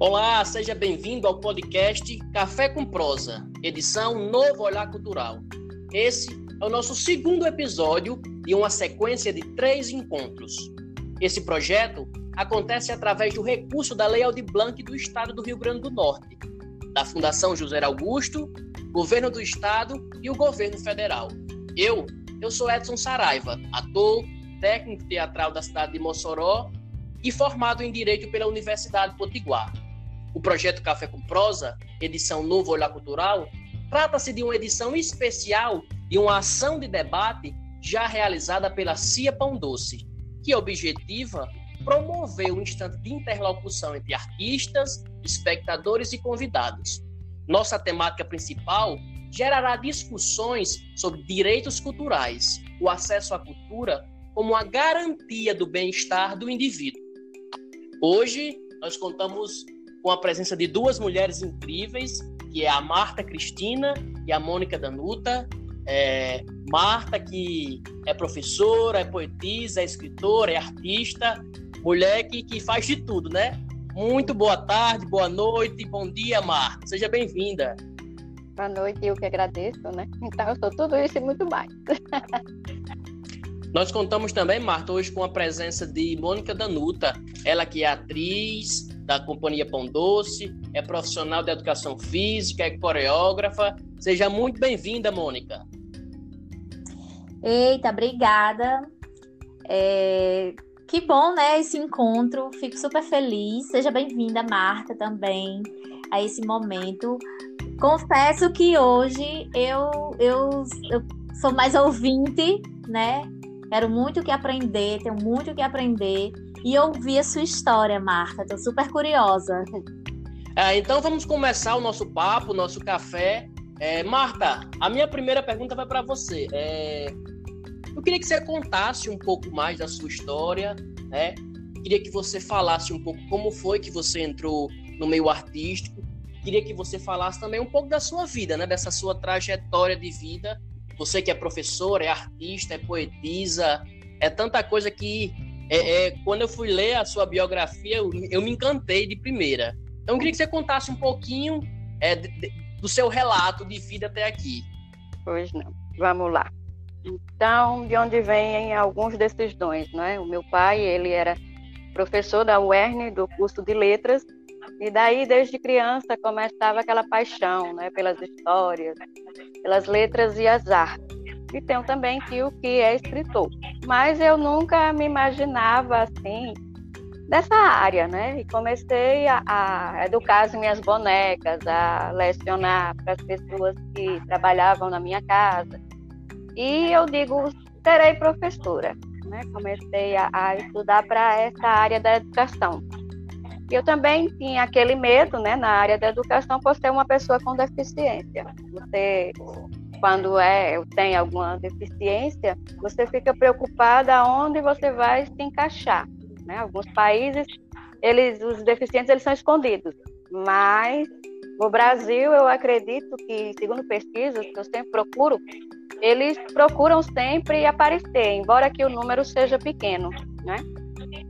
Olá, seja bem-vindo ao podcast Café com Prosa, edição Novo Olhar Cultural. Esse é o nosso segundo episódio de uma sequência de três encontros. Esse projeto acontece através do recurso da Lei Aldir Blanc do Estado do Rio Grande do Norte, da Fundação José Augusto, Governo do Estado e o Governo Federal. Eu, eu sou Edson Saraiva, ator, técnico teatral da cidade de Mossoró e formado em Direito pela Universidade Potiguar. O projeto Café com Prosa, edição Novo Olhar Cultural, trata-se de uma edição especial e uma ação de debate já realizada pela CIA Pão Doce, que objetiva promover um instante de interlocução entre artistas, espectadores e convidados. Nossa temática principal gerará discussões sobre direitos culturais, o acesso à cultura como a garantia do bem-estar do indivíduo. Hoje, nós contamos com a presença de duas mulheres incríveis, que é a Marta Cristina e a Mônica Danuta. É, Marta, que é professora, é poetisa, é escritora, é artista, mulher que, que faz de tudo, né? Muito boa tarde, boa noite, bom dia, Marta. Seja bem-vinda. Boa noite, eu que agradeço, né? Então, eu sou tudo isso e muito mais. Nós contamos também, Marta, hoje com a presença de Mônica Danuta, ela que é atriz da Companhia Pão Doce, é profissional de educação física, é coreógrafa. Seja muito bem-vinda, Mônica. Eita, obrigada. É... Que bom, né, esse encontro. Fico super feliz. Seja bem-vinda, Marta, também, a esse momento. Confesso que hoje eu, eu, eu sou mais ouvinte, né? Quero muito que aprender, tenho muito que aprender e ouvir a sua história, Marta. Estou super curiosa. É, então vamos começar o nosso papo, o nosso café. É, Marta, a minha primeira pergunta vai para você. É, eu queria que você contasse um pouco mais da sua história, né? Queria que você falasse um pouco como foi que você entrou no meio artístico. Queria que você falasse também um pouco da sua vida, né? Dessa sua trajetória de vida você que é professor, é artista, é poetisa, é tanta coisa que é, é, quando eu fui ler a sua biografia, eu, eu, me encantei de primeira. Então eu queria que você contasse um pouquinho é, de, de, do seu relato de vida até aqui. Pois não. Vamos lá. Então, de onde vêm alguns desses dons, né? O meu pai, ele era professor da UERN, do curso de letras, e daí, desde criança, começava aquela paixão né, pelas histórias, pelas letras e as artes. E tenho também tio que é escritor. Mas eu nunca me imaginava assim, dessa área, né? E comecei a, a educar as minhas bonecas, a lecionar para as pessoas que trabalhavam na minha casa. E eu digo, serei professora. Né? Comecei a, a estudar para essa área da educação. Eu também tinha aquele medo, né, na área da educação, por ser uma pessoa com deficiência. Você, quando é, tem alguma deficiência, você fica preocupada onde você vai se encaixar. Né? Alguns países, eles, os deficientes, eles são escondidos, mas no Brasil, eu acredito que, segundo pesquisas que eu sempre procuro, eles procuram sempre aparecer, embora que o número seja pequeno, né?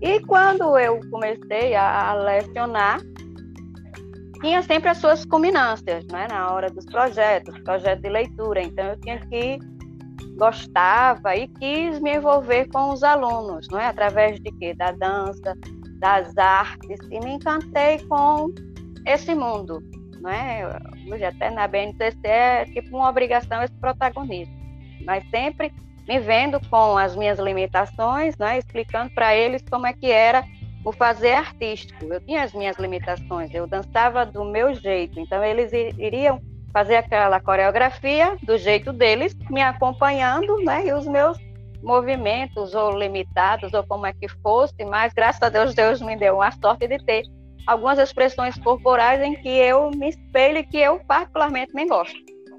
E quando eu comecei a lecionar, tinha sempre as suas culminâncias, né? Na hora dos projetos, projeto de leitura. Então eu tinha que gostava e quis me envolver com os alunos, não é? Através de quê? Da dança, das artes e me encantei com esse mundo, não é? Hoje até na BNCC é tipo uma obrigação esse protagonismo, mas sempre me vendo com as minhas limitações, né, explicando para eles como é que era o fazer artístico. Eu tinha as minhas limitações, eu dançava do meu jeito, então eles iriam fazer aquela coreografia do jeito deles, me acompanhando, né, e os meus movimentos ou limitados ou como é que fosse, mas graças a Deus Deus me deu a sorte de ter algumas expressões corporais em que eu me espelho e que eu particularmente me gosto.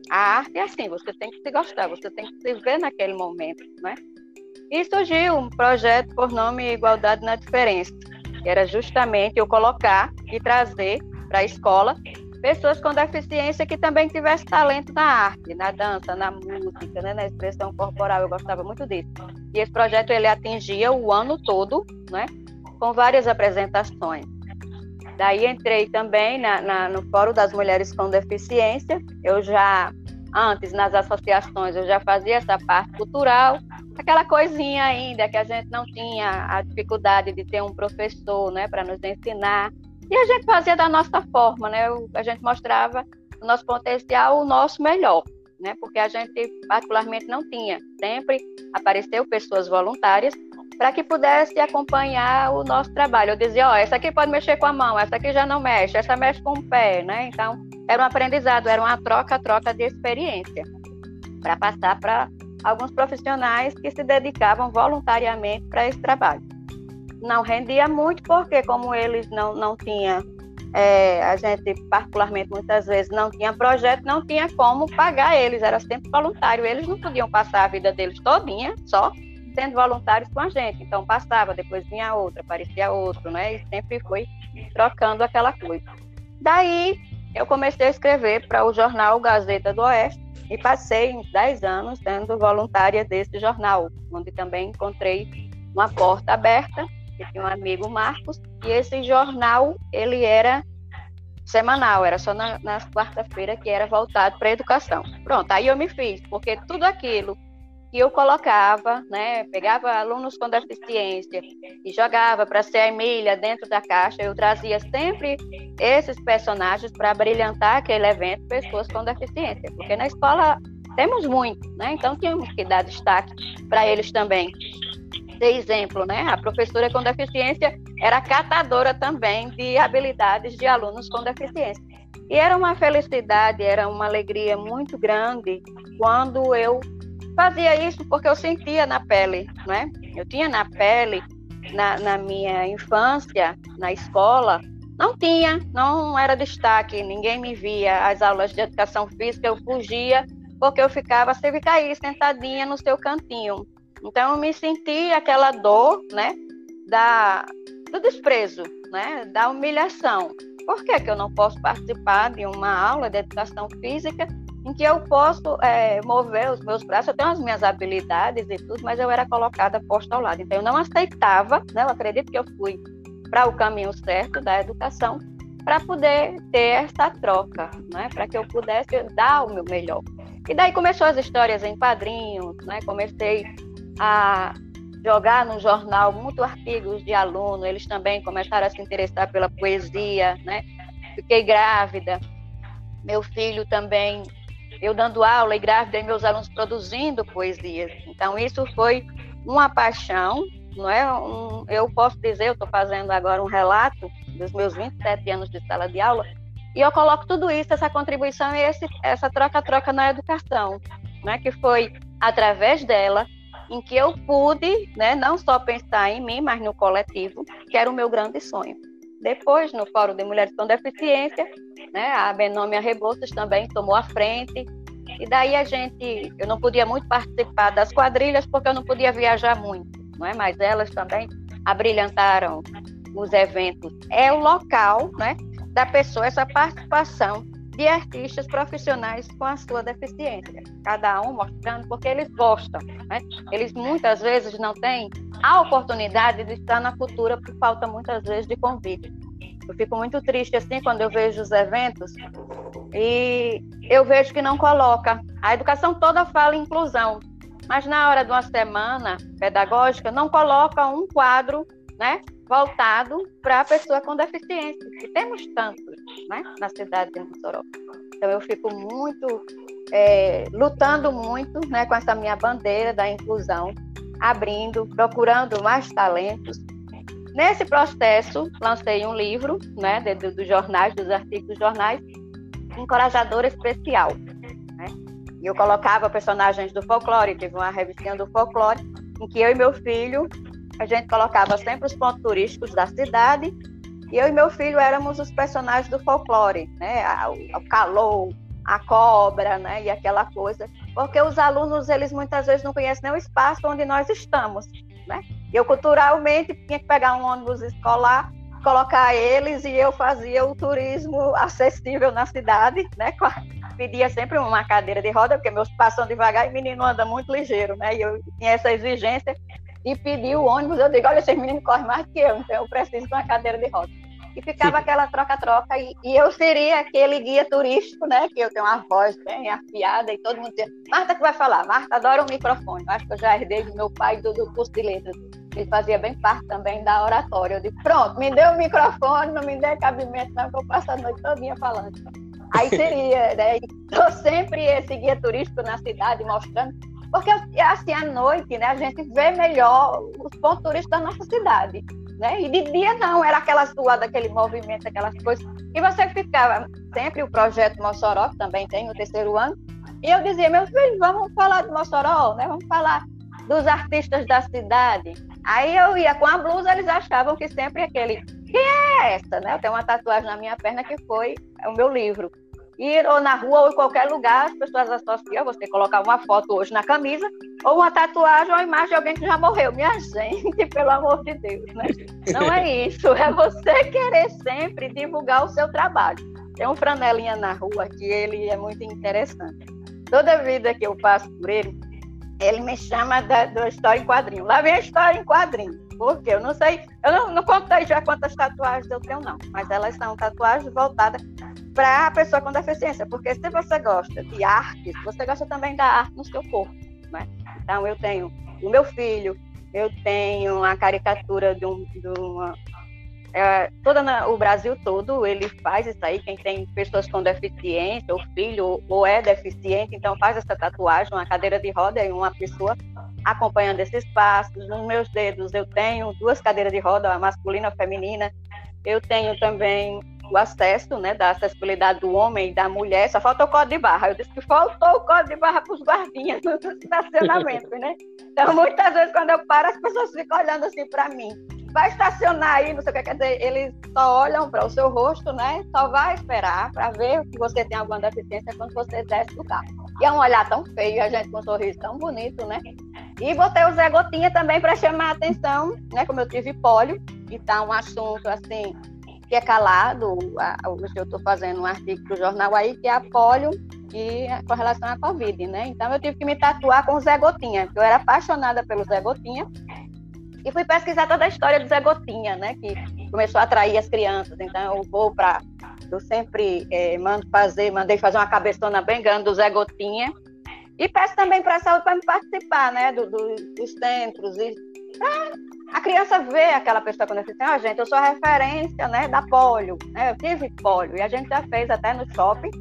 A arte é assim, você tem que se gostar, você tem que se ver naquele momento, né? E surgiu um projeto por nome Igualdade na Diferença, que era justamente eu colocar e trazer para a escola pessoas com deficiência que também tivessem talento na arte, na dança, na música, né, na expressão corporal. Eu gostava muito disso. E esse projeto ele atingia o ano todo, né, com várias apresentações. Daí entrei também na, na, no Fórum das Mulheres com Deficiência. Eu já, antes, nas associações, eu já fazia essa parte cultural, aquela coisinha ainda que a gente não tinha a dificuldade de ter um professor né, para nos ensinar. E a gente fazia da nossa forma, né? A gente mostrava o nosso potencial, o nosso melhor, né? Porque a gente particularmente não tinha. Sempre apareceu pessoas voluntárias para que pudesse acompanhar o nosso trabalho. Eu dizia, ó, oh, essa aqui pode mexer com a mão, essa aqui já não mexe, essa mexe com o pé, né? Então, era um aprendizado, era uma troca-troca de experiência para passar para alguns profissionais que se dedicavam voluntariamente para esse trabalho. Não rendia muito porque, como eles não, não tinham, é, a gente particularmente muitas vezes não tinha projeto, não tinha como pagar eles, era sempre voluntário, eles não podiam passar a vida deles todinha só sendo voluntários com a gente. Então passava, depois vinha outra, aparecia outro, né? E sempre foi trocando aquela coisa. Daí eu comecei a escrever para o jornal Gazeta do Oeste e passei uns 10 anos sendo voluntária desse jornal, onde também encontrei uma porta aberta, que tinha um amigo Marcos, e esse jornal, ele era semanal, era só na, na quarta-feira que era voltado para a educação. Pronto, aí eu me fiz, porque tudo aquilo que eu colocava, né, pegava alunos com deficiência e jogava para ser a Emília dentro da caixa, eu trazia sempre esses personagens para brilhantar aquele evento, pessoas com deficiência, porque na escola temos muito, né, então tínhamos que dar destaque para eles também. De exemplo, né, a professora com deficiência era catadora também de habilidades de alunos com deficiência. E era uma felicidade, era uma alegria muito grande quando eu fazia isso porque eu sentia na pele, né? Eu tinha na pele, na, na minha infância, na escola, não tinha, não era destaque, ninguém me via. As aulas de educação física eu fugia porque eu ficava, você fica aí sentadinha no seu cantinho. Então eu me senti aquela dor, né, da, do desprezo, né, da humilhação. Por que, que eu não posso participar de uma aula de educação física em que eu posso é, mover os meus braços, eu tenho as minhas habilidades e tudo, mas eu era colocada posta ao lado. Então eu não aceitava, né? eu acredito que eu fui para o caminho certo da educação para poder ter essa troca, né? para que eu pudesse dar o meu melhor. E daí começou as histórias em quadrinhos, né? comecei a jogar no jornal muito artigos de aluno, eles também começaram a se interessar pela poesia, né? Fiquei grávida, meu filho também eu dando aula e grávida e meus alunos produzindo poesias. Então, isso foi uma paixão, não é? Um, eu posso dizer, eu estou fazendo agora um relato dos meus 27 anos de sala de aula, e eu coloco tudo isso, essa contribuição e esse, essa troca-troca na educação, né? que foi através dela em que eu pude né, não só pensar em mim, mas no coletivo, que era o meu grande sonho. Depois, no Fórum de Mulheres com Deficiência, né, a Benômia Rebouças também tomou a frente. E daí a gente, eu não podia muito participar das quadrilhas porque eu não podia viajar muito, não é? Mas elas também abrilhantaram os eventos. É o local, né, da pessoa essa participação de artistas profissionais com a sua deficiência, cada um mostrando porque eles gostam, né? Eles muitas vezes não têm a oportunidade de estar na cultura por falta muitas vezes de convite. Eu fico muito triste assim quando eu vejo os eventos e eu vejo que não coloca. A educação toda fala inclusão, mas na hora de uma semana pedagógica não coloca um quadro, né, voltado para a pessoa com deficiência. E temos tantos, né, na cidade de Mossoró. Então eu fico muito é, lutando muito, né, com essa minha bandeira da inclusão abrindo, procurando mais talentos. Nesse processo, lancei um livro, né, dos jornais, dos artigos dos jornais, Encorajadora Especial. Né? E eu colocava personagens do folclore, teve uma revistinha do folclore, em que eu e meu filho, a gente colocava sempre os pontos turísticos da cidade, e eu e meu filho éramos os personagens do folclore, né? O calor, a cobra, né? E aquela coisa porque os alunos, eles muitas vezes não conhecem nem o espaço onde nós estamos, né? Eu, culturalmente, tinha que pegar um ônibus escolar, colocar eles e eu fazia o turismo acessível na cidade, né? Pedia sempre uma cadeira de roda, porque meus passam devagar e menino anda muito ligeiro, né? E eu tinha essa exigência e pedi o ônibus, eu digo, olha, esses meninos correm mais que eu, então eu preciso de uma cadeira de roda. E ficava aquela troca-troca, e, e, eu seria aquele guia turístico, né, que eu tenho uma voz bem afiada, e todo mundo dizia, Marta que vai falar, Marta adora o microfone, eu acho que eu já herdei do meu pai do, do curso de letras, ele fazia bem parte também da oratória, eu disse, pronto, me dê o microfone, não me dê cabimento não, que eu passo a noite todinha falando. Aí seria, né, estou sempre esse guia turístico na cidade, mostrando, porque assim, à noite, né, a gente vê melhor os pontos turísticos da nossa cidade né? E de dia não, era aquela suada, aquele movimento, aquelas coisas. E você ficava sempre o projeto Mossoró, que também tem no terceiro ano. E eu dizia, meus filhos, vamos falar de Mossoró, né? Vamos falar dos artistas da cidade. Aí eu ia com a blusa, eles achavam que sempre aquele, quem é essa, né? Eu tenho uma tatuagem na minha perna que foi o meu livro ir ou na rua ou em qualquer lugar, as pessoas associam você colocar uma foto hoje na camisa, ou uma tatuagem ou uma imagem de alguém que já morreu. Minha gente, pelo amor de Deus, né? Não é isso, é você querer sempre divulgar o seu trabalho. Tem um franelinha na rua que ele é muito interessante. Toda vida que eu passo por ele, ele me chama da, da história em quadrinho. Lá vem a história em quadrinho. Porque eu não sei, eu não, não contei já quantas tatuagens eu tenho, não. Mas elas são tatuagens voltadas para a pessoa com deficiência, porque se você gosta de arte, você gosta também da arte no seu corpo, né? Então eu tenho o meu filho, eu tenho a caricatura de, um, de uma é, toda na, o Brasil todo ele faz isso aí. Quem tem pessoas com deficiência, ou filho, ou é deficiente, então faz essa tatuagem, uma cadeira de roda e uma pessoa acompanhando esses passos. Nos meus dedos eu tenho duas cadeiras de roda, a masculina e a feminina. Eu tenho também o acesso, né, da acessibilidade do homem e da mulher, só falta o código de barra. Eu disse que faltou o código de barra para os guardinhas no estacionamento, né? Então, muitas vezes, quando eu paro, as pessoas ficam olhando assim para mim. Vai estacionar aí, não sei o que quer dizer, eles só olham para o seu rosto, né? Só vai esperar para ver que você tem alguma deficiência quando você desce do carro. E é um olhar tão feio, a gente com um sorriso tão bonito, né? E botei o Zé Gotinha também para chamar a atenção, né? Como eu tive pólio, e tá um assunto assim que é calado. Hoje eu estou fazendo um artigo para o jornal aí que é a polio e com relação à Covid, né? Então eu tive que me tatuar com o Zé Gotinha, porque eu era apaixonada pelo Zé Gotinha. E fui pesquisar toda a história do Zé Gotinha, né? Que começou a atrair as crianças. Então eu vou para. Eu sempre é, mando fazer, mandei fazer uma cabeçona bem grande do Zé Gotinha. E peço também para a saúde para me participar, né? Do, do, dos centros e a criança vê aquela pessoa quando diz assim, ó, oh, gente, eu sou a referência, né, da polio, né, eu tive polio, e a gente já fez até no shopping,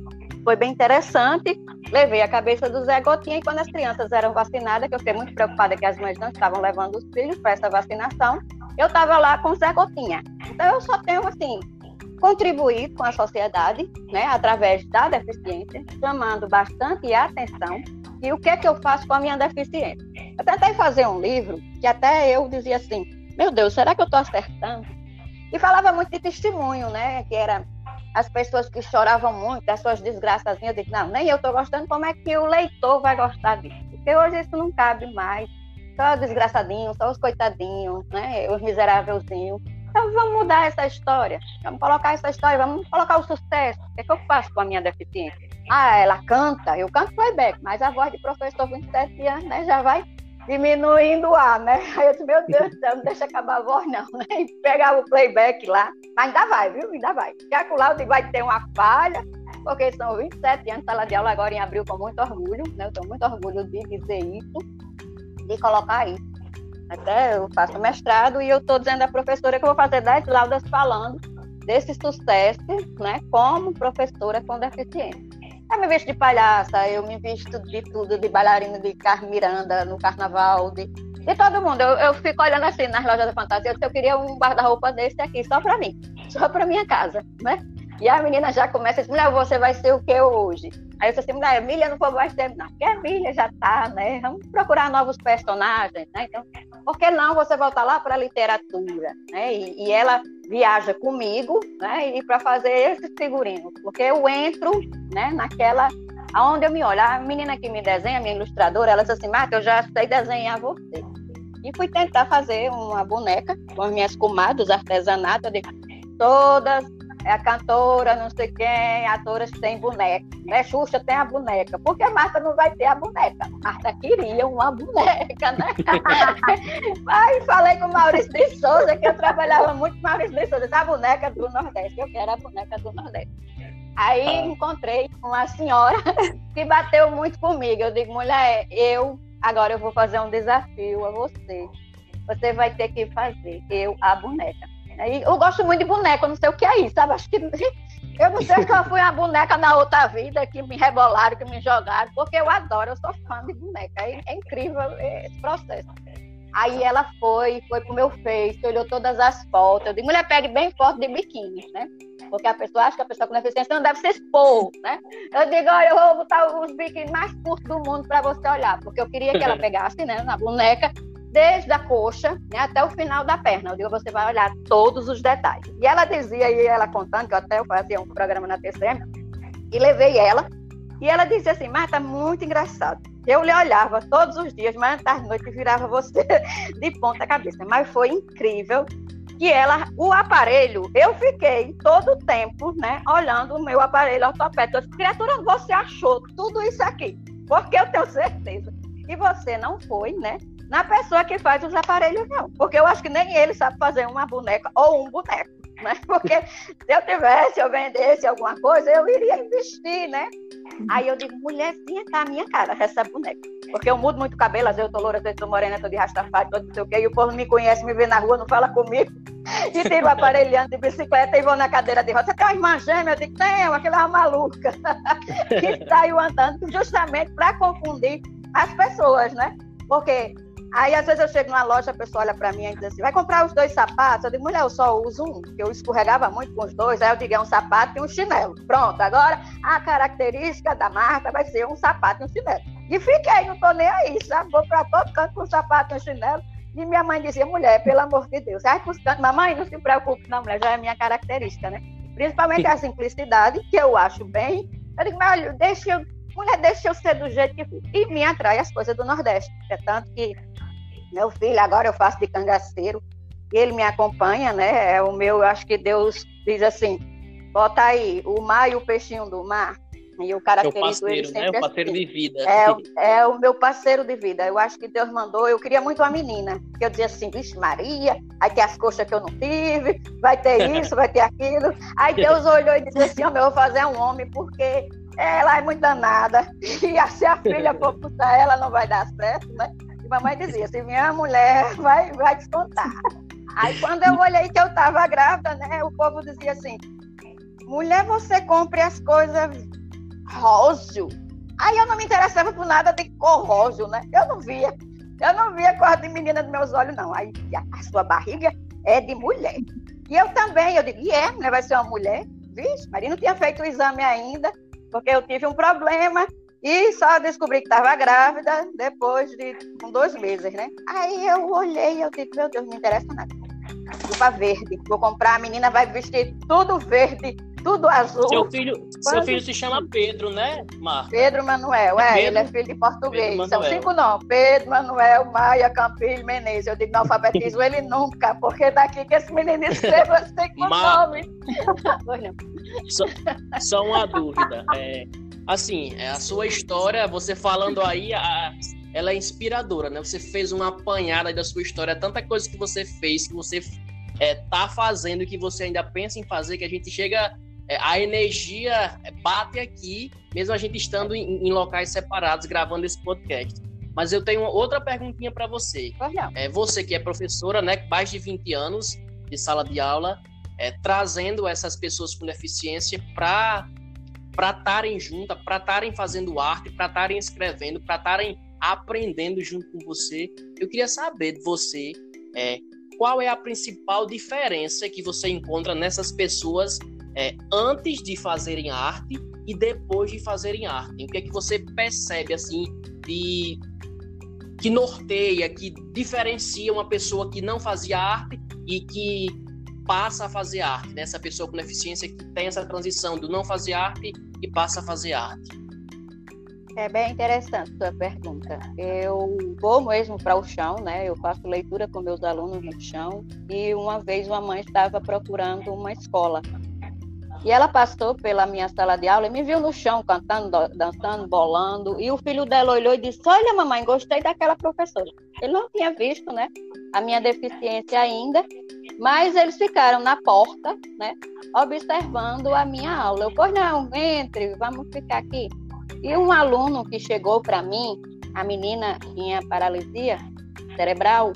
foi bem interessante, levei a cabeça do Zé Gotinha, e quando as crianças eram vacinadas, que eu fiquei muito preocupada que as mães não estavam levando os filhos para essa vacinação, eu estava lá com o Zé Gotinha. Então, eu só tenho, assim, contribuir com a sociedade, né, através da deficiência, chamando bastante atenção e o que é que eu faço com a minha deficiência. Eu tentei fazer um livro que até eu dizia assim, meu Deus, será que eu estou acertando? E falava muito de testemunho, né, que era as pessoas que choravam muito das suas desgraças. Eu disse, não, nem eu estou gostando, como é que o leitor vai gostar disso? Porque hoje isso não cabe mais. Só os desgraçadinhos, só os coitadinhos, né, os miserávelzinhos. Então vamos mudar essa história, vamos colocar essa história, vamos colocar o sucesso. O que, é que eu faço com a minha deficiência? Ah, ela canta, eu canto playback, mas a voz de professor 27 anos né, já vai diminuindo o ar, né? Aí eu disse, meu Deus do céu, não deixa acabar a voz, não? E pegava o playback lá, mas ainda vai, viu? Ainda vai. Calcular, eu digo, vai ter uma falha, porque são 27 anos, sala de aula agora em abril com muito orgulho, né? Eu tenho muito orgulho de dizer isso, de colocar isso. Até eu faço mestrado e eu estou dizendo à professora que eu vou fazer 10 laudas falando desse sucesso, né, como professora com deficiência. Eu me visto de palhaça, eu me visto de tudo, de bailarina de Carmen Miranda no carnaval, de, de todo mundo. Eu, eu fico olhando assim nas lojas da fantasia, eu queria um guarda-roupa desse aqui, só para mim, só para minha casa, né? E a menina já começa a dizer, mulher, você vai ser o que hoje? Aí eu disse assim, mulher, Emília não foi mais tempo, não. Porque a Emília já tá, né? Vamos procurar novos personagens, né? Então, por que não você voltar lá para a literatura, né? E, e, ela viaja comigo, né? E para fazer esse figurino, porque eu entro, né? Naquela, aonde eu me olho. A menina que me desenha, minha ilustradora, ela disse assim, Marta, eu já sei desenhar você. E fui tentar fazer uma boneca com as minhas comadres, artesanato, de todas é a cantora, não sei quem, atoras que tem boneca. Né? Xuxa tem a boneca. Por que Marta não vai ter a boneca? Marta queria uma boneca, né? Aí falei com o Maurício de Souza, que eu trabalhava muito com o Maurício de Souza, a boneca do Nordeste. Eu quero a boneca do Nordeste. Aí encontrei uma senhora que bateu muito comigo. Eu digo, mulher, eu agora eu vou fazer um desafio a você. Você vai ter que fazer eu a boneca. Aí, eu gosto muito de boneca, eu não sei o que é isso, sabe? Acho que eu não sei se eu fui uma boneca na outra vida que me rebolaram, que me jogaram, porque eu adoro, eu sou fã de boneca. É, é incrível esse processo. Aí ela foi, foi pro meu Face, olhou todas as fotos. Eu disse, mulher, pegue bem foto de biquíni, né? Porque a pessoa acha que a pessoa com deficiência não deve se expor, né? Eu digo, olha, eu vou botar os biquíni mais curtos do mundo para você olhar, porque eu queria que ela pegasse, né, na boneca, desde a coxa né, até o final da perna. Eu digo, você vai olhar todos os detalhes. E ela dizia, e ela contando, que eu até fazia um programa na TCM, e levei ela, e ela disse assim, Marta, muito engraçado. Eu lhe olhava todos os dias, manhã, tarde, noite, virava você de ponta cabeça. Mas foi incrível que ela, o aparelho, eu fiquei todo o tempo, né, olhando o meu aparelho ortopédico. Eu disse, criatura, você achou tudo isso aqui? Porque eu tenho certeza. E você não foi, né, na pessoa que faz os aparelhos, não. Porque eu acho que nem ele sabe fazer uma boneca ou um boneco, né? Porque se eu tivesse, eu vendesse alguma coisa, eu iria investir, né? Aí eu digo, mulherzinha, tá a minha cara, essa boneca. Porque eu mudo muito cabelo, às vezes eu tô loura, às vezes eu tô morena, tô de rastafari, tô não sei o quê, e o povo me conhece, me vê na rua, não fala comigo. E tem um aparelhando de bicicleta e vou na cadeira de roda. Você tem uma irmã gêmea? Eu digo, tenho, aquela é maluca. e saiu andando justamente para confundir as pessoas, né? Porque Aí, às vezes, eu chego numa loja, a pessoa olha para mim e diz assim: vai comprar os dois sapatos? Eu digo, mulher, eu só uso um, porque eu escorregava muito com os dois. Aí eu digo, é um sapato e um chinelo. Pronto, agora a característica da marca vai ser um sapato e um chinelo. E fiquei, não tô nem aí, sabe? Vou para todo canto com um sapato e um chinelo. E minha mãe dizia, mulher, pelo amor de Deus, vai buscando, mamãe, não se preocupe, não, mulher, já é minha característica, né? Principalmente a simplicidade, que eu acho bem. Eu digo, mas olha, deixa eu, mulher, deixa eu ser do jeito que. E me atrai as coisas do Nordeste. É tanto que meu filho, agora eu faço de cangaceiro, e ele me acompanha, né? É o meu, acho que Deus diz assim: bota aí o mar e o peixinho do mar. E eu caracterizo parceiro, ele sempre né? O parceiro assim. de vida. É, é o meu parceiro de vida. Eu acho que Deus mandou. Eu queria muito uma menina. Que eu dizia assim, vixe Maria, aí tem as coxas que eu não tive, vai ter isso, vai ter aquilo. Aí Deus olhou e disse assim, oh, eu vou fazer um homem, porque ela é muito danada. E se a filha for puxar ela, não vai dar certo, né? mamãe dizia, se minha mulher vai, vai descontar. Aí quando eu olhei que eu estava grávida, né, o povo dizia assim, mulher, você compre as coisas róseo. Aí eu não me interessava por nada de cor róseo, né? Eu não via. Eu não via cor de menina nos meus olhos, não. Aí a sua barriga é de mulher. E eu também, eu digo, e é, né? Vai ser uma mulher? Vixe, Maria não tinha feito o exame ainda, porque eu tive um problema e só descobri que estava grávida depois de com dois meses, né? Aí eu olhei e eu disse, meu Deus, não me interessa nada. Roupa verde. Vou comprar, a menina vai vestir tudo verde, tudo azul. Seu filho, seu filho se chama Pedro, né, Marta? Pedro Manuel, é, Pedro, ele é filho de português. São cinco nomes. Pedro Manuel, Maia, Campilho, Menezes. Eu digo, não alfabetismo ele nunca, porque daqui que esse menino escreva cinco nomes. só, só uma dúvida. É, assim, é, a sua história, você falando aí, a, ela é inspiradora, né? Você fez uma apanhada da sua história, tanta coisa que você fez, que você é, tá fazendo, que você ainda pensa em fazer, que a gente chega, é, a energia bate aqui, mesmo a gente estando em, em, locais separados, gravando esse podcast. Mas eu tenho outra perguntinha para você. É, você que é professora, né, mais de 20 anos de sala de aula, é, trazendo essas pessoas com deficiência para para estarem juntas, para estarem fazendo arte, para estarem escrevendo, para estarem aprendendo junto com você. Eu queria saber de você é, qual é a principal diferença que você encontra nessas pessoas é, antes de fazerem arte e depois de fazerem arte. O que é que você percebe assim de que norteia, que diferencia uma pessoa que não fazia arte e que passa a fazer arte, né? Essa pessoa com deficiência que tem essa transição do não fazer arte e passa a fazer arte. É bem interessante sua pergunta. Eu vou mesmo para o chão, né? Eu faço leitura com meus alunos no chão e uma vez uma mãe estava procurando uma escola E ela passou pela minha sala de aula e me viu no chão cantando, dançando, bolando. E o filho dela olhou e disse: Olha, mamãe, gostei daquela professora. Ele não tinha visto, né, a minha deficiência ainda, mas eles ficaram na porta, né, observando a minha aula. Eu, pois não, entre, vamos ficar aqui. E um aluno que chegou para mim, a menina tinha paralisia cerebral,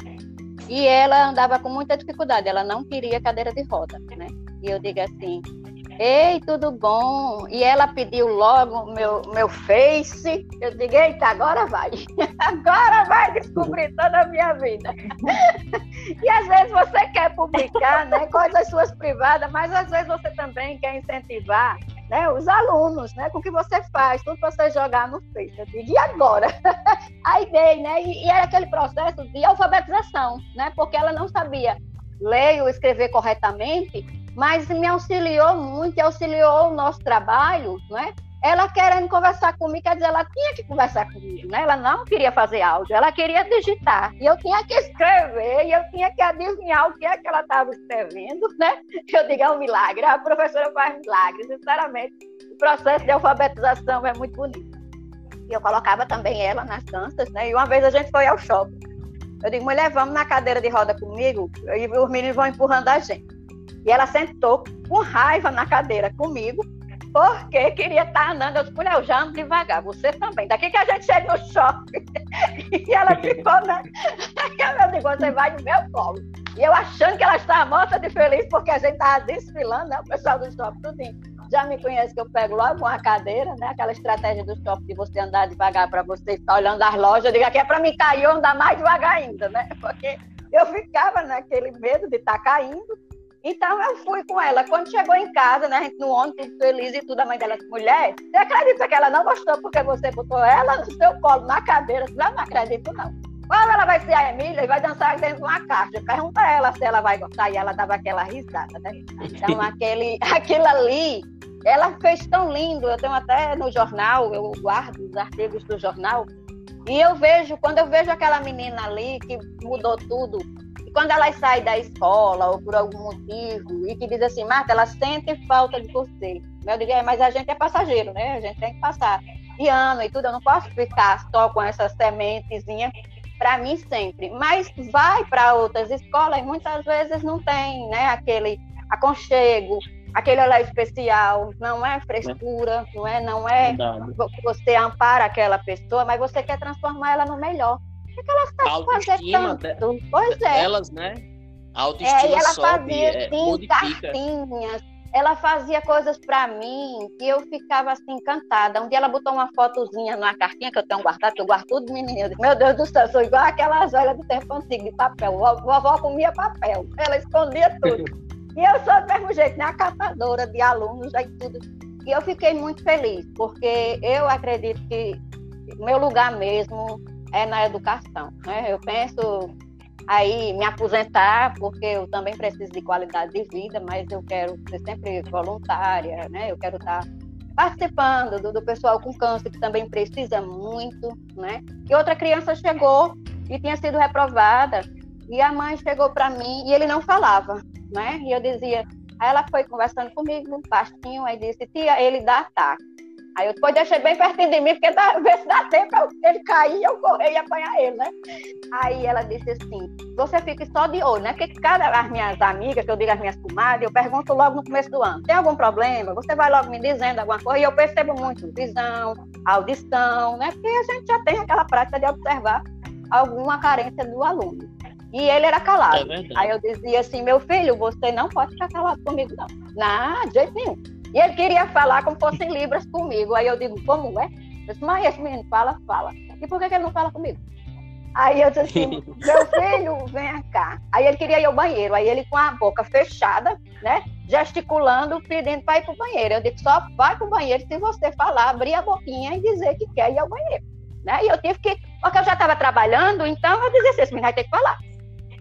e ela andava com muita dificuldade, ela não queria cadeira de roda, né? E eu digo assim, Ei, tudo bom? E ela pediu logo meu, meu Face. Eu digo, eita, agora vai. Agora vai descobrir toda a minha vida. E às vezes você quer publicar né, coisas suas privadas, mas às vezes você também quer incentivar né, os alunos, né, com o que você faz, tudo você jogar no Face. Eu digo, e agora? Aí dei, né? E, e era aquele processo de alfabetização, né? Porque ela não sabia ler ou escrever corretamente mas me auxiliou muito, auxiliou o nosso trabalho, né? Ela querendo conversar comigo, quer dizer, ela tinha que conversar comigo, né? Ela não queria fazer áudio, ela queria digitar. E eu tinha que escrever, e eu tinha que adivinhar o que é que ela estava escrevendo, né? Eu digo, é um milagre, a professora faz milagre. Sinceramente, o processo de alfabetização é muito bonito. E eu colocava também ela nas danças, né? E uma vez a gente foi ao shopping. Eu digo, mulher, vamos na cadeira de roda comigo, e os meninos vão empurrando a gente. E ela sentou com raiva na cadeira comigo, porque queria estar andando. Eu disse, mulher, eu já ando devagar, você também. Daqui que a gente chega no shopping. e ela ficou, né? Eu digo, você vai no meu colo. E eu achando que ela estava morta de feliz, porque a gente estava desfilando, né? O pessoal do shopping, tudinho. Já me conhece que eu pego logo uma cadeira, né? Aquela estratégia do shopping de você andar devagar para você estar olhando as lojas. Eu digo, aqui é para mim cair, eu andar mais devagar ainda, né? Porque eu ficava naquele medo de estar tá caindo. Então eu fui com ela. Quando chegou em casa, né, no ônibus, feliz e tudo, a mãe dela disse, mulher, você acredita que ela não gostou porque você botou ela no seu colo, na cadeira? Eu não, não acredito, não. Quando ela vai ser a Emília e vai dançar dentro de uma caixa, pergunta a ela se ela vai gostar. E ela dava aquela risada, né? Então, aquele, aquilo ali, ela fez tão lindo. Eu tenho até no jornal, eu guardo os artigos do jornal. E eu vejo, quando eu vejo aquela menina ali que mudou tudo, quando elas saem da escola ou por algum motivo e que diz assim, Marta, ela sente falta de você. Eu digo, é, mas a gente é passageiro, né? A gente tem que passar de ano e tudo. Eu não posso ficar só com essa sementezinha para mim sempre. Mas vai para outras escolas e muitas vezes não tem, né? Aquele aconchego, aquele olhar especial, não é frescura, não é, não é Verdade. você ampara aquela pessoa, mas você quer transformar ela no melhor. O que elas estão fazendo tanto? De, pois é. Elas, né? A autoestima é, ela sobe, fazia, é, sim, cartinhas. Ela fazia coisas para mim que eu ficava assim encantada. Um dia ela botou uma fotozinha numa cartinha que eu tenho guardado, que eu guardo tudo, menino. Meu Deus do céu, sou igual aquelas velhas do tempo antigo de papel. Vovó comia papel, ela escondia tudo. e eu sou do mesmo jeito, né? A catadora de alunos, aí tudo. E eu fiquei muito feliz, porque eu acredito que meu lugar mesmo é na educação. Né? Eu penso aí me aposentar, porque eu também preciso de qualidade de vida, mas eu quero ser sempre voluntária, né? eu quero estar participando do, do pessoal com câncer, que também precisa muito. Né? E outra criança chegou e tinha sido reprovada, e a mãe chegou para mim e ele não falava. Né? E eu dizia, aí ela foi conversando comigo, baixinho, aí disse, tia, ele dá ataque. Aí eu depois deixei bem pertinho de mim, porque dá, ver se dá tempo ele cair, eu correr e apanhar ele, né? Aí ela disse assim: você fica só de olho, né? Porque cada as minhas amigas, que eu digo as minhas comadres, eu pergunto logo no começo do ano: tem algum problema? Você vai logo me dizendo alguma coisa, e eu percebo muito visão, audição, né? Porque a gente já tem aquela prática de observar alguma carência do aluno. E ele era calado. É Aí eu dizia assim: meu filho, você não pode ficar calado comigo, não. Não, de jeito nenhum. E ele queria falar como fossem libras comigo. Aí eu digo, como é? Eu disse, mas esse menino fala, fala. E por que, que ele não fala comigo? Aí eu disse assim, meu filho, vem cá. Aí ele queria ir ao banheiro. Aí ele com a boca fechada, né? Gesticulando, pedindo para ir para o banheiro. Eu disse, só vai para o banheiro se você falar, abrir a boquinha e dizer que quer ir ao banheiro. Né? E eu tive que, porque eu já estava trabalhando, então eu dizia assim, esse menino vai ter que falar.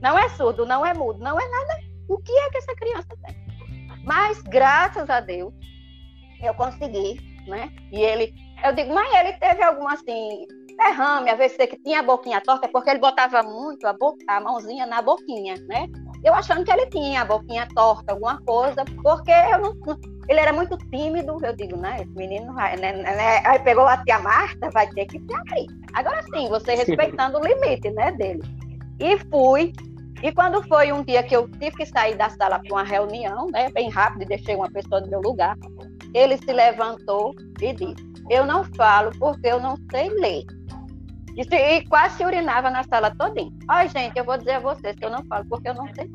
Não é surdo, não é mudo, não é nada. O que é que essa criança tem? Mas, graças a Deus, eu consegui, né? E ele, eu digo, mas ele teve algum, assim, derrame, a vezes que tinha a boquinha torta, porque ele botava muito a, boca, a mãozinha na boquinha, né? Eu achando que ele tinha a boquinha torta, alguma coisa, porque eu não, ele era muito tímido, eu digo, né? Esse menino vai, né, né, né? Aí pegou a tia Marta, vai ter que se abrir. Agora sim, você respeitando o limite, né, dele. E fui. E quando foi um dia que eu tive que sair da sala para uma reunião, né, bem rápido, e deixei uma pessoa no meu lugar, ele se levantou e disse: Eu não falo porque eu não sei ler. E, se, e quase se urinava na sala todinha. Olha, gente, eu vou dizer a vocês que eu não falo porque eu não sei.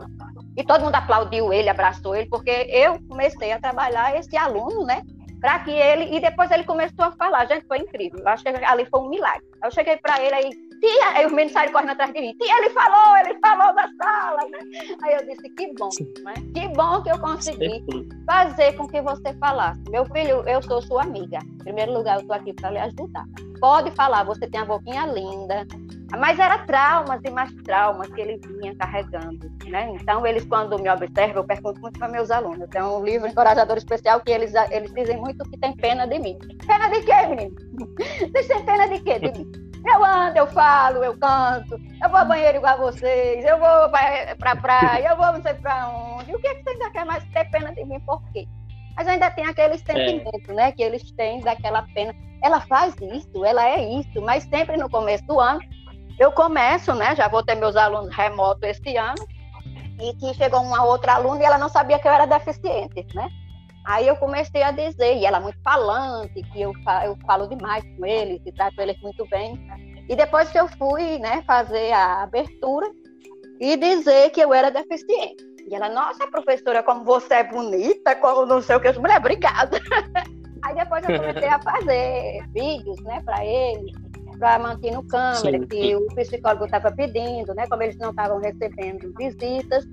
E todo mundo aplaudiu ele, abraçou ele, porque eu comecei a trabalhar esse aluno, né? Para que ele. E depois ele começou a falar. Gente, foi incrível. Eu que ali foi um milagre. Eu cheguei para ele aí, tia, aí os meninos saíram correndo atrás de mim. Tia, ele falou, ele falou da sala, né? Aí eu disse, que bom, né? Que bom que eu consegui fazer com que você falasse. Meu filho, eu sou sua amiga. Em primeiro lugar, eu estou aqui para lhe ajudar. Pode falar, você tem a boquinha linda. Mas era traumas e mais traumas que ele vinha carregando, né? Então, eles, quando me observam, eu pergunto muito para meus alunos. Tem um livro encorajador especial que eles, eles dizem muito que tem pena de mim. Pena de quê, menino? Vocês têm pena de quê? De mim? Eu ando, eu falo, eu canto, eu vou ao banheiro igual a vocês, eu vou para a praia, eu vou não sei para onde. O que, é que vocês ainda querem mais ter pena de mim? Por quê? Mas ainda tem aquele sentimento, é. né? Que eles têm daquela pena. Ela faz isso, ela é isso, mas sempre no começo do ano eu começo, né? Já vou ter meus alunos remotos esse ano, e que chegou uma outra aluna e ela não sabia que eu era deficiente, né? Aí eu comecei a dizer, e ela é muito falante, que eu, eu falo demais com eles, e trato eles muito bem. E depois que eu fui né, fazer a abertura e dizer que eu era deficiente. E ela, nossa, professora, como você é bonita, como não sei o que, eu mulher, obrigada. Aí depois eu comecei a fazer vídeos né, para eles, para manter no câmera, Sim. que o psicólogo estava pedindo, né, como eles não estavam recebendo visitas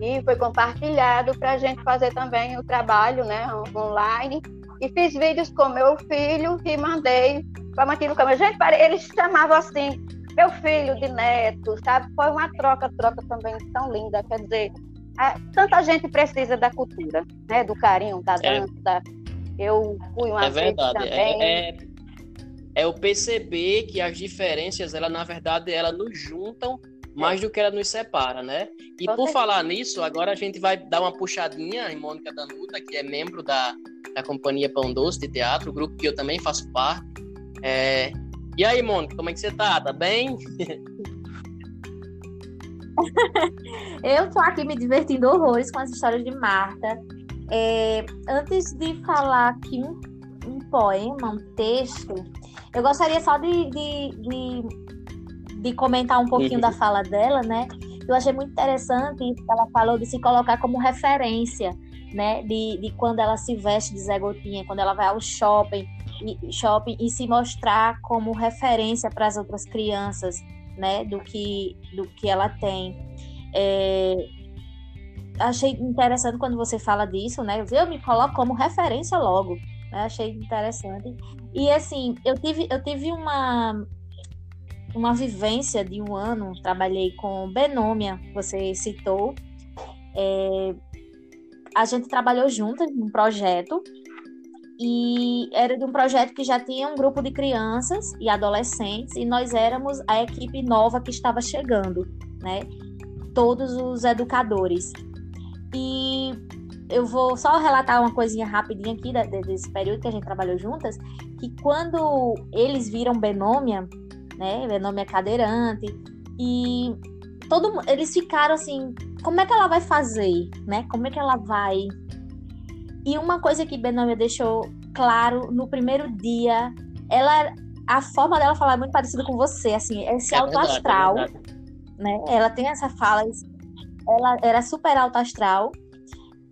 e foi compartilhado para a gente fazer também o trabalho né, online. E fiz vídeos com meu filho e mandei para manter no câmera. Gente, eles chamavam assim, meu filho de neto, sabe? Foi uma troca, troca também tão linda. Quer dizer, a, tanta gente precisa da cultura, né? Do carinho, da é. dança. É. Eu fui uma é verdade. É, também. É, é, é, o perceber que as diferenças, ela na verdade, elas nos juntam mais do que ela nos separa, né? E por falar nisso, agora a gente vai dar uma puxadinha em Mônica Danuta, que é membro da, da Companhia Pão Doce de Teatro, grupo que eu também faço parte. É... E aí, Mônica, como é que você tá? Tá bem? eu tô aqui me divertindo horrores com as histórias de Marta. É... Antes de falar aqui um, um poema, um texto, eu gostaria só de, de, de de comentar um pouquinho uhum. da fala dela, né? Eu achei muito interessante isso que ela falou de se colocar como referência, né? De, de quando ela se veste de Zé Gotinha, quando ela vai ao shopping e, shopping e se mostrar como referência para as outras crianças, né? Do que, do que ela tem. É, achei interessante quando você fala disso, né? Eu me coloco como referência logo. Né? Achei interessante. E assim, eu tive, eu tive uma, uma vivência de um ano, trabalhei com Benômia, você citou. É, a gente trabalhou juntas num projeto e era de um projeto que já tinha um grupo de crianças e adolescentes e nós éramos a equipe nova que estava chegando, né? Todos os educadores. E eu vou só relatar uma coisinha rapidinha aqui desse período que a gente trabalhou juntas, que quando eles viram Benômia, né? Meu nome é cadeirante. E todo eles ficaram assim, como é que ela vai fazer, né? Como é que ela vai? E uma coisa que Benômia deixou claro no primeiro dia, ela a forma dela falar é muito parecida com você, assim, esse é alto verdade, astral, é né? Ela tem essa fala, ela era super alto astral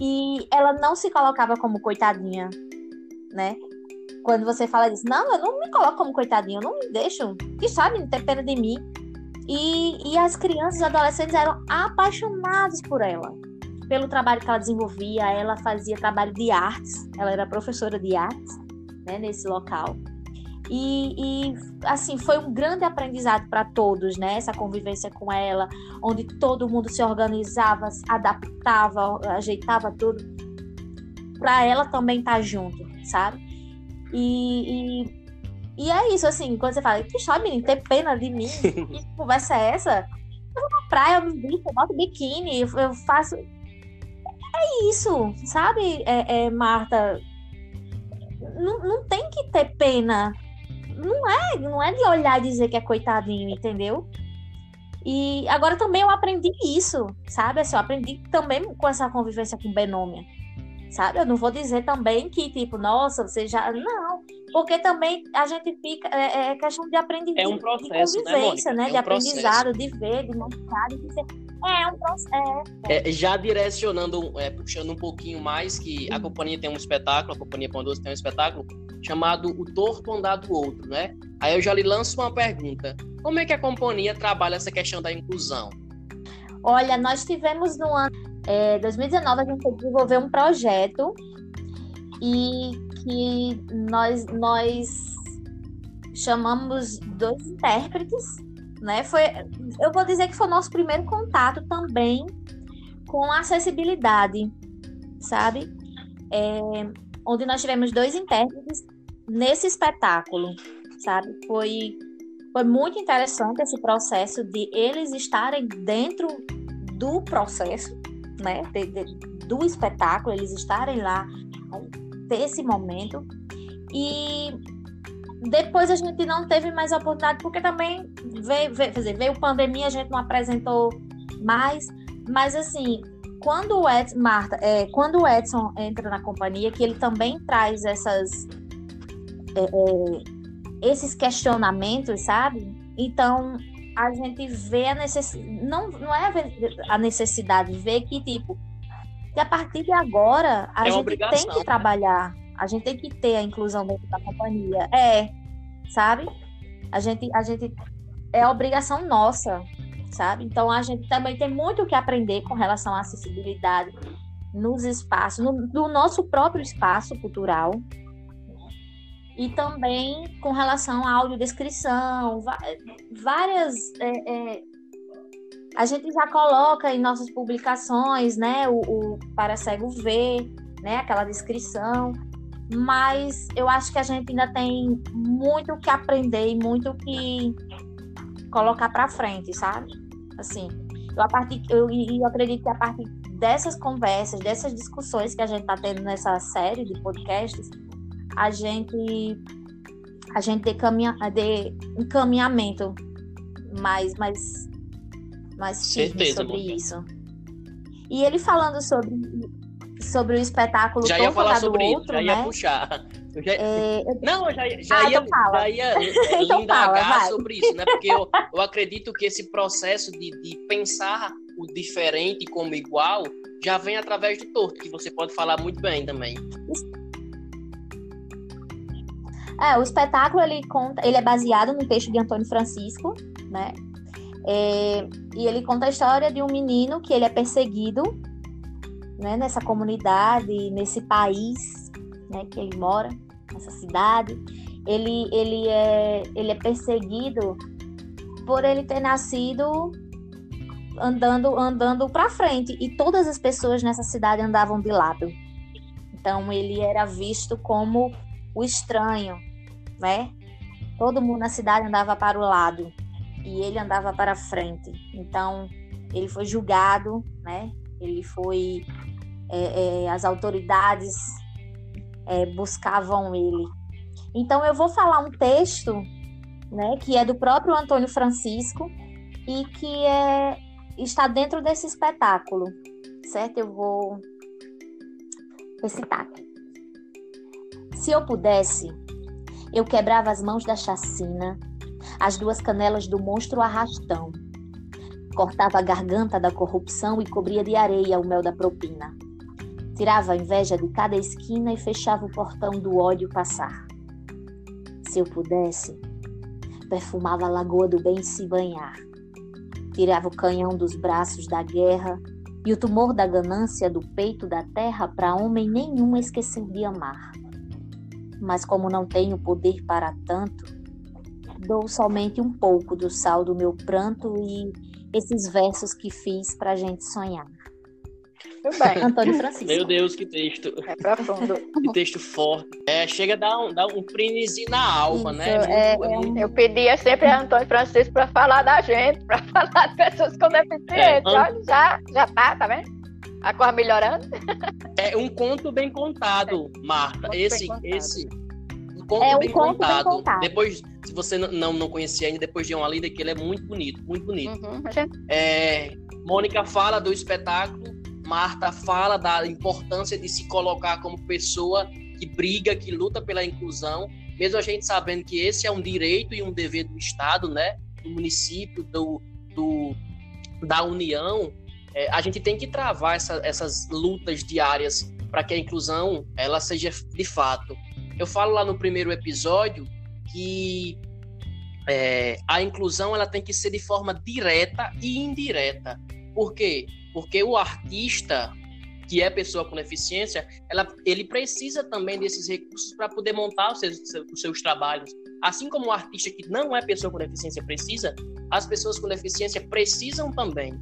e ela não se colocava como coitadinha, né? Quando você fala disso, não, eu não me coloco como coitadinho, eu não me deixo, que sabe, ter pena de mim. E, e as crianças e adolescentes eram apaixonados por ela, pelo trabalho que ela desenvolvia. Ela fazia trabalho de artes, ela era professora de artes né, nesse local. E, e, assim foi um grande aprendizado para todos, né? Essa convivência com ela, onde todo mundo se organizava, se adaptava, ajeitava tudo, para ela também estar tá junto, sabe? E, e, e, é isso, assim, quando você fala, que chora, menino, ter pena de mim, que conversa é essa? Eu vou praia, eu me visto, eu boto biquíni, eu, eu faço. É isso, sabe, é, é, Marta? Não, não tem que ter pena. Não é, não é de olhar e dizer que é coitadinho, entendeu? E agora também eu aprendi isso, sabe? Assim, eu aprendi também com essa convivência com Benômia sabe? Eu não vou dizer também que, tipo, nossa, você já. Não, porque também a gente fica. É, é questão de aprendizado. É um processo, de né, convivência, né? né? É um de aprendizado, processo. de ver, de mostrar, de ser. É um processo. É, já direcionando, é, puxando um pouquinho mais, que a companhia tem um espetáculo, a companhia Pão Doce tem um espetáculo chamado O Torto Andar do Outro, né? Aí eu já lhe lanço uma pergunta. Como é que a companhia trabalha essa questão da inclusão? Olha, nós tivemos no ano é, 2019 a gente desenvolveu um projeto e que nós, nós chamamos dois intérpretes, né? Foi, eu vou dizer que foi o nosso primeiro contato também com acessibilidade, sabe? É, onde nós tivemos dois intérpretes nesse espetáculo, sabe? Foi, foi muito interessante esse processo de eles estarem dentro do processo, né, de, de, do espetáculo, eles estarem lá, ter esse momento. E depois a gente não teve mais oportunidade, porque também veio, veio, dizer, veio pandemia, a gente não apresentou mais. Mas assim, quando o Edson, Marta, é, quando o Edson entra na companhia, que ele também traz essas é, é, esses questionamentos, sabe? Então a gente vê a necessidade, não, não é a necessidade, vê que, tipo, que a partir de agora a é gente tem que trabalhar, a gente tem que ter a inclusão dentro da companhia. É, sabe? A gente, a gente é obrigação nossa, sabe? Então a gente também tem muito o que aprender com relação à acessibilidade nos espaços, no, no nosso próprio espaço cultural, e também com relação à audiodescrição, várias. É, é, a gente já coloca em nossas publicações, né, o, o para cego ver, né, aquela descrição, mas eu acho que a gente ainda tem muito que aprender e muito que colocar para frente, sabe? Assim, eu, a partir, eu, eu acredito que a partir dessas conversas, dessas discussões que a gente está tendo nessa série de podcasts, a gente a gente de, caminha, de encaminhamento mais mais mais firme sobre isso. E ele falando sobre sobre o espetáculo já ia falar sobre isso, outro, já ia né? puxar. Eu já... É... Não, eu já, já, ah, ia, então já ia então indagar fala, sobre isso, né? Porque eu, eu acredito que esse processo de, de pensar o diferente como igual já vem através do torto, que você pode falar muito bem também. É, o espetáculo ele conta, ele é baseado no texto de Antônio Francisco, né? É, e ele conta a história de um menino que ele é perseguido, né? Nessa comunidade, nesse país, né? Que ele mora, nessa cidade. Ele ele é ele é perseguido por ele ter nascido andando andando para frente e todas as pessoas nessa cidade andavam de lado. Então ele era visto como o estranho, né? Todo mundo na cidade andava para o lado e ele andava para frente. Então, ele foi julgado, né? Ele foi. É, é, as autoridades é, buscavam ele. Então, eu vou falar um texto, né? Que é do próprio Antônio Francisco e que é, está dentro desse espetáculo, certo? Eu vou recitar. Se eu pudesse, eu quebrava as mãos da chacina, as duas canelas do monstro arrastão. Cortava a garganta da corrupção e cobria de areia o mel da propina. Tirava a inveja de cada esquina e fechava o portão do ódio passar. Se eu pudesse, perfumava a lagoa do bem se banhar. Tirava o canhão dos braços da guerra e o tumor da ganância do peito da terra para homem nenhum esquecer de amar mas como não tenho poder para tanto, dou somente um pouco do sal do meu pranto e esses versos que fiz para a gente sonhar. Tudo bem. Antônio Francisco. Meu Deus, que texto. É profundo. Que texto forte. É, chega a dar um, dar um prinizinho na alma, Isso, né? é, muito- é muito- Eu pedia sempre a Antônio Francisco para falar da gente, para falar de pessoas com deficiência. É, an- Olha, já, já tá, tá vendo? A cor melhorando. É um conto bem contado, Marta. Conto bem Esse, contado. esse. Um conto, É um bem, conto bem contado. contado. Depois, se você não, não, conhecia ainda, depois de uma lida, que ele é muito bonito, muito bonito. Uhum, gente É, Mônica fala do espetáculo, Marta fala da importância de se colocar como pessoa que briga, que luta pela inclusão, mesmo a gente sabendo que esse é um direito e um dever do Estado, né, do município, do, do da União, é, a gente tem que travar essa- essas lutas diárias para que a inclusão ela seja de fato. Eu falo lá no primeiro episódio que é, a inclusão ela tem que ser de forma direta e indireta. Por quê? Porque o artista, que é pessoa com deficiência, ela, ele precisa também desses recursos para poder montar os seus, os seus trabalhos. Assim como o artista que não é pessoa com deficiência precisa, as pessoas com deficiência precisam também.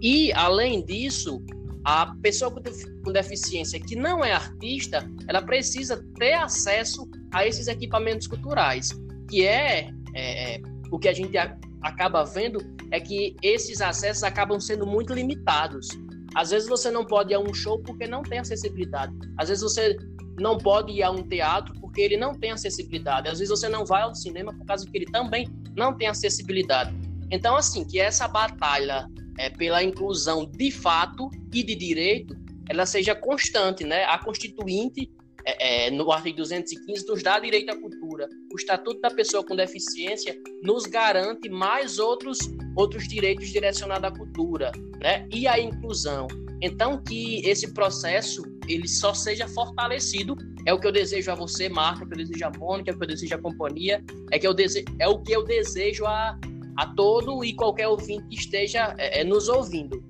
E, além disso, a pessoa com def- com deficiência que não é artista, ela precisa ter acesso a esses equipamentos culturais, que é, é, é, o que a gente acaba vendo é que esses acessos acabam sendo muito limitados. Às vezes você não pode ir a um show porque não tem acessibilidade. Às vezes você não pode ir a um teatro porque ele não tem acessibilidade. Às vezes você não vai ao cinema por causa que ele também não tem acessibilidade. Então, assim, que essa batalha é, pela inclusão de fato e de direito, ela seja constante, né? A Constituinte, é, é, no artigo 215, nos dá direito à cultura. O Estatuto da Pessoa com Deficiência nos garante mais outros, outros direitos direcionados à cultura, né? E à inclusão. Então, que esse processo ele só seja fortalecido é o que eu desejo a você, Marta, é o que eu desejo a Mônica, é o que eu desejo à companhia, é, que eu dese... é o que eu desejo a, a todo e qualquer ouvinte que esteja é, é, nos ouvindo.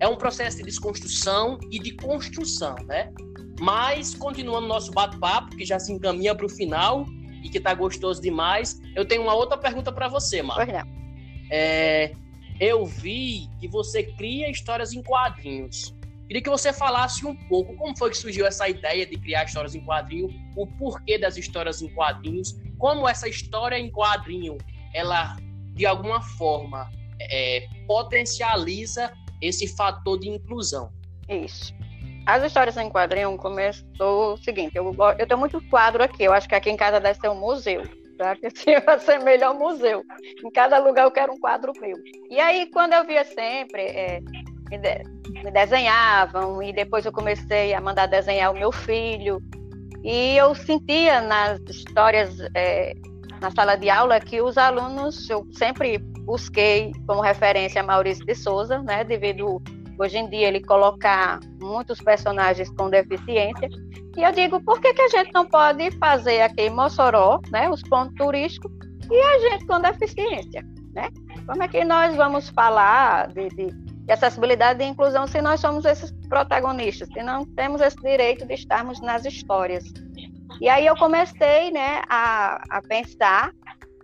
É um processo de desconstrução e de construção, né? Mas, continuando nosso bate-papo, que já se encaminha para o final e que está gostoso demais, eu tenho uma outra pergunta para você, Marta. Pois não. É, eu vi que você cria histórias em quadrinhos. Queria que você falasse um pouco como foi que surgiu essa ideia de criar histórias em quadrinho, o porquê das histórias em quadrinhos, como essa história em quadrinho, ela de alguma forma é, potencializa esse fator de inclusão. Isso. As histórias em quadrinho começou o seguinte, eu, eu tenho muito quadro aqui, eu acho que aqui em casa deve ser um museu, tá? Que assim vai ser melhor museu. Em cada lugar eu quero um quadro meu. E aí, quando eu via sempre, é, me, de- me desenhavam, e depois eu comecei a mandar desenhar o meu filho, e eu sentia nas histórias, é, na sala de aula, que os alunos, eu sempre busquei como referência Maurício de Souza, né, devido hoje em dia ele colocar muitos personagens com deficiência. E eu digo, por que, que a gente não pode fazer aqui em Mossoró, né, os pontos turísticos, e a gente com deficiência, né? Como é que nós vamos falar de, de, de acessibilidade e inclusão se nós somos esses protagonistas, se não temos esse direito de estarmos nas histórias? E aí eu comecei, né, a, a pensar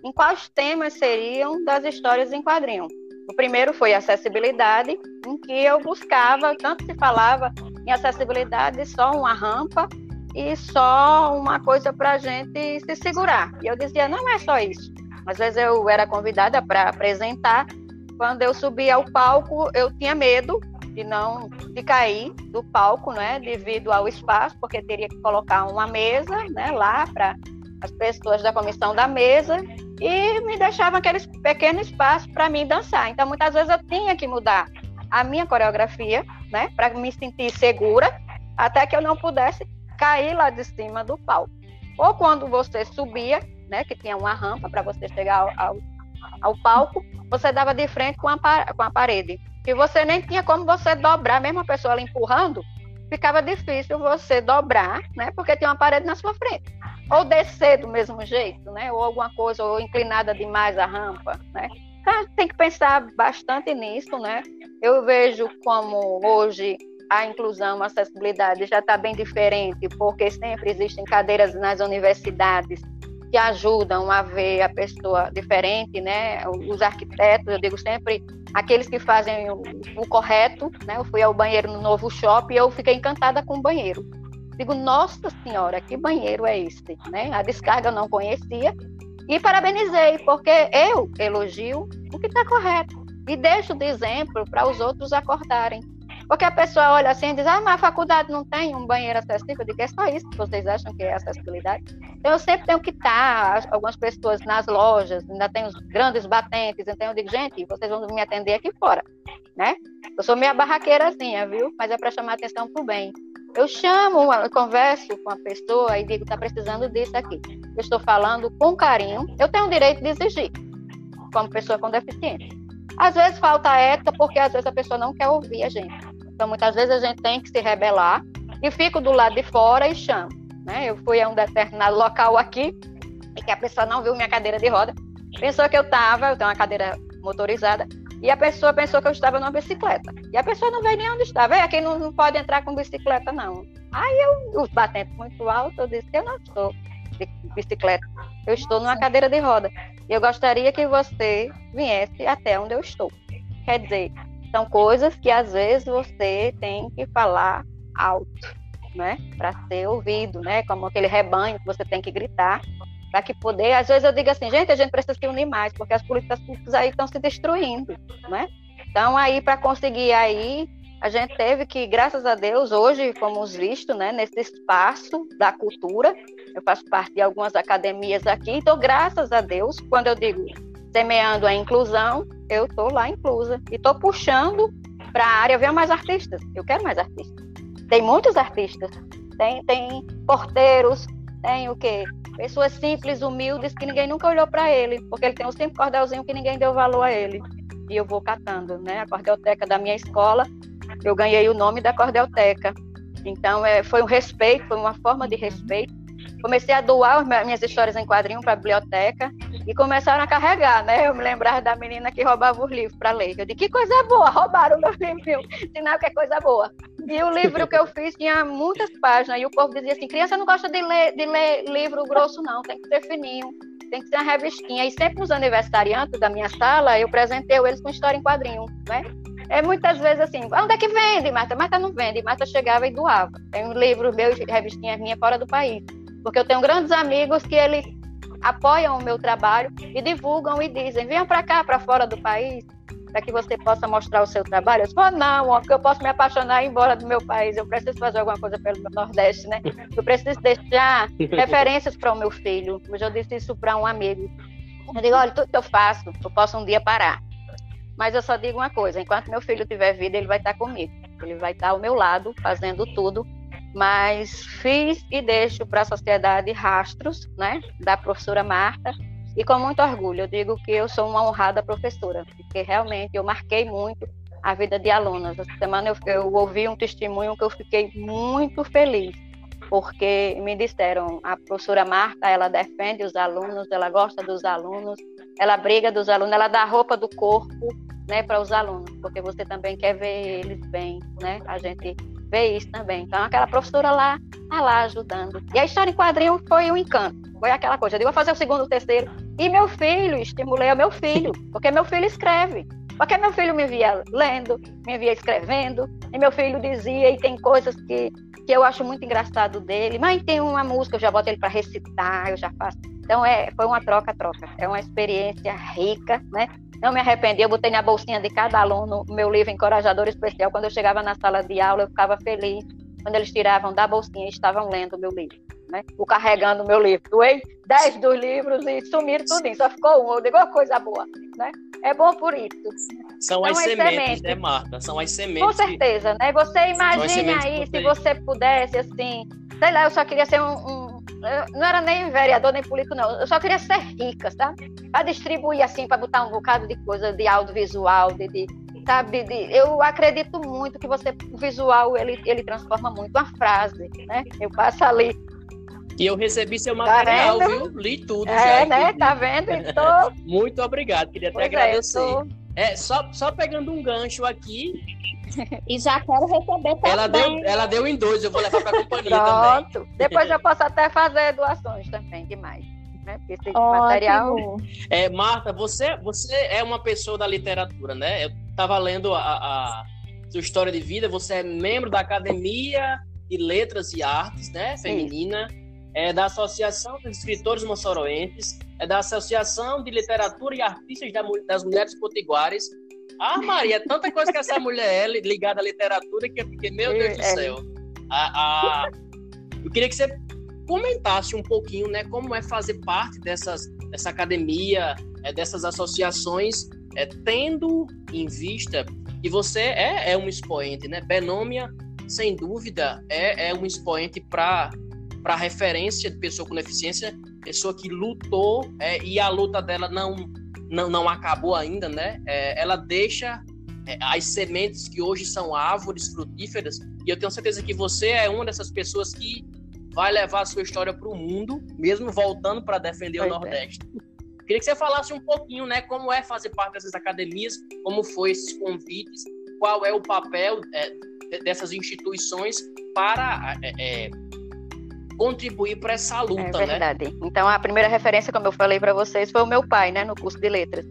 em quais temas seriam das histórias em quadrinho. O primeiro foi acessibilidade, em que eu buscava, tanto se falava em acessibilidade, só uma rampa e só uma coisa para a gente se segurar. E eu dizia, não é só isso. Às vezes eu era convidada para apresentar, quando eu subia ao palco, eu tinha medo de não de cair do palco, né, devido ao espaço, porque teria que colocar uma mesa, né, lá para as pessoas da comissão da mesa e me deixavam aquele pequeno espaço para mim dançar. Então, muitas vezes eu tinha que mudar a minha coreografia, né, para me sentir segura, até que eu não pudesse cair lá de cima do palco. Ou quando você subia, né, que tinha uma rampa para você chegar ao, ao, ao, palco, você dava de frente com a, com a parede. E você nem tinha como você dobrar, mesmo a pessoa ali empurrando, ficava difícil você dobrar, né, porque tinha uma parede na sua frente ou descer do mesmo jeito, né? Ou alguma coisa, ou inclinada demais a rampa, né? Então, tem que pensar bastante nisso, né? Eu vejo como hoje a inclusão, a acessibilidade já está bem diferente, porque sempre existem cadeiras nas universidades que ajudam a ver a pessoa diferente, né? Os arquitetos, eu digo sempre, aqueles que fazem o, o, correto, né? Eu fui ao banheiro no novo shopping e eu fiquei encantada com o banheiro. Digo, nossa senhora, que banheiro é esse? Né? A descarga eu não conhecia e parabenizei, porque eu elogio o que está correto e deixo de exemplo para os outros acordarem. Porque a pessoa olha assim e diz, ah, mas a faculdade não tem um banheiro acessível. Eu digo, é só isso que vocês acham que é acessibilidade? Então, eu sempre tenho que estar, algumas pessoas nas lojas, ainda tem os grandes batentes, então eu digo, gente, vocês vão me atender aqui fora, né? Eu sou meia barraqueirazinha, viu? Mas é para chamar atenção para o bem. Eu chamo, eu converso com a pessoa e digo, está precisando disso aqui. Eu estou falando com carinho. Eu tenho o direito de exigir, como pessoa com deficiência. Às vezes falta ética, porque às vezes a pessoa não quer ouvir a gente. Então, muitas vezes a gente tem que se rebelar e fico do lado de fora e chamo. Né? Eu fui a um determinado local aqui e que a pessoa não viu minha cadeira de roda. Pensou que eu estava, eu tenho uma cadeira motorizada, e a pessoa pensou que eu estava numa bicicleta. E a pessoa não veio nem onde estava. É, aqui não, não pode entrar com bicicleta, não. Aí eu, os batentes muito alto, eu disse que eu não estou de bicicleta. Eu estou numa cadeira de roda. E eu gostaria que você viesse até onde eu estou. Quer dizer, são coisas que às vezes você tem que falar alto, né? Para ser ouvido, né? Como aquele rebanho que você tem que gritar para que poder. Às vezes eu digo assim, gente, a gente precisa se unir mais, porque as políticas públicas aí estão se destruindo, né? Então aí para conseguir aí a gente teve que, graças a Deus, hoje fomos vistos, né, nesse espaço da cultura. Eu faço parte de algumas academias aqui, então graças a Deus, quando eu digo semeando a inclusão, eu estou lá inclusa e estou puxando para a área ver mais artistas. Eu quero mais artistas. Tem muitos artistas. Tem, tem porteiros, tem o quê? Pessoas simples, humildes, que ninguém nunca olhou para ele, porque ele tem um simples cordelzinho que ninguém deu valor a ele. E eu vou catando, né? A cordelteca da minha escola, eu ganhei o nome da cordelteca. Então, é, foi um respeito, foi uma forma de respeito comecei a doar minhas histórias em quadrinho para a biblioteca e começaram a carregar, né? Eu me lembrava da menina que roubava os livros para ler. Eu disse, que coisa boa, roubaram o meu livro, sinal que é coisa boa. E o livro que eu fiz tinha muitas páginas, e o povo dizia assim, criança não gosta de ler, de ler livro grosso não, tem que ser fininho, tem que ser uma revistinha. E sempre nos aniversariantes da minha sala, eu presentei eles com história em quadrinho, né? É muitas vezes assim, onde é que vende, Marta? Marta não vende. Marta chegava e doava. Tem um livro meu, revistinha minha fora do país porque eu tenho grandes amigos que eles apoiam o meu trabalho e divulgam e dizem: venha para cá, para fora do país, para que você possa mostrar o seu trabalho. Eu falo, não, porque eu posso me apaixonar e ir embora do meu país, eu preciso fazer alguma coisa pelo Nordeste, né? Eu preciso deixar referências para o meu filho. Eu já disse isso para um amigo. Eu digo: olha, tudo que eu faço, eu posso um dia parar. Mas eu só digo uma coisa: enquanto meu filho tiver vida, ele vai estar comigo. Ele vai estar ao meu lado, fazendo tudo mas fiz e deixo para a sociedade rastros, né, da professora Marta, e com muito orgulho eu digo que eu sou uma honrada professora, porque realmente eu marquei muito a vida de alunas. Essa semana eu, eu ouvi um testemunho que eu fiquei muito feliz, porque me disseram, a professora Marta, ela defende os alunos, ela gosta dos alunos, ela briga dos alunos, ela dá roupa do corpo, né, para os alunos, porque você também quer ver eles bem, né? A gente ver isso também. Então, aquela professora lá, tá lá ajudando. E a história em quadrinho foi um encanto. Foi aquela coisa, eu vou fazer o segundo, o terceiro. E meu filho, estimulei o meu filho, porque meu filho escreve. Porque meu filho me via lendo, me via escrevendo, e meu filho dizia, e tem coisas que, que eu acho muito engraçado dele. Mãe, tem uma música, eu já boto ele para recitar, eu já faço. Então, é, foi uma troca-troca. É uma experiência rica, né? Não me arrependi, eu botei na bolsinha de cada aluno o meu livro Encorajador Especial. Quando eu chegava na sala de aula, eu ficava feliz quando eles tiravam da bolsinha e estavam lendo o meu livro. Né? Ou carregando o meu livro. Doei dez dos livros e sumiram tudo. Só ficou um. Eu digo, oh, coisa boa. Né? É bom por isso. São as, as sementes, sementes, né, Marta? São as sementes. Com certeza, né? Você imagine aí, se você pudesse, assim, sei lá, eu só queria ser um, um não era nem vereador, nem político, não. Eu só queria ser rica, sabe? Para distribuir, assim, para botar um bocado de coisa de audiovisual, de, de sabe? De, eu acredito muito que você, o visual, ele, ele transforma muito uma frase, né? Eu passo ali. E eu recebi seu tá material, tá viu? Li tudo é, já. né? Tá vendo? Estou... muito obrigado, queria até pois é, agradecer. É. é, só, só pegando um gancho aqui, e já quero receber também. Ela deu, ela deu em dois, eu vou levar para a companhia Pronto. também. Depois eu posso até fazer doações também, demais. Né? Porque esse material. É, Marta, você, você é uma pessoa da literatura, né? Eu estava lendo a, a, sua história de vida, você é membro da Academia de Letras e Artes, né, feminina, é da Associação dos Escritores Moçoroenses, é da Associação de Literatura e Artistas das Mulheres Potiguares. Ah, Maria, é tanta coisa que essa mulher é ligada à literatura que eu fiquei, meu Deus do é. céu. A, a... Eu queria que você comentasse um pouquinho, né, como é fazer parte dessas, dessa academia, é, dessas associações, é, tendo em vista que você é, é um expoente, né? Benômia, sem dúvida, é, é um expoente para para referência de pessoa com deficiência, pessoa que lutou é, e a luta dela não, não, não acabou ainda, né? É, ela deixa é, as sementes que hoje são árvores frutíferas e eu tenho certeza que você é uma dessas pessoas que vai levar a sua história para o mundo, mesmo voltando para defender pois o é. Nordeste. Queria que você falasse um pouquinho, né, como é fazer parte dessas academias, como foi esses convites, qual é o papel é, dessas instituições para é, é contribuir para essa luta, é verdade. Né? Então, a primeira referência, como eu falei para vocês, foi o meu pai, né, no curso de letras.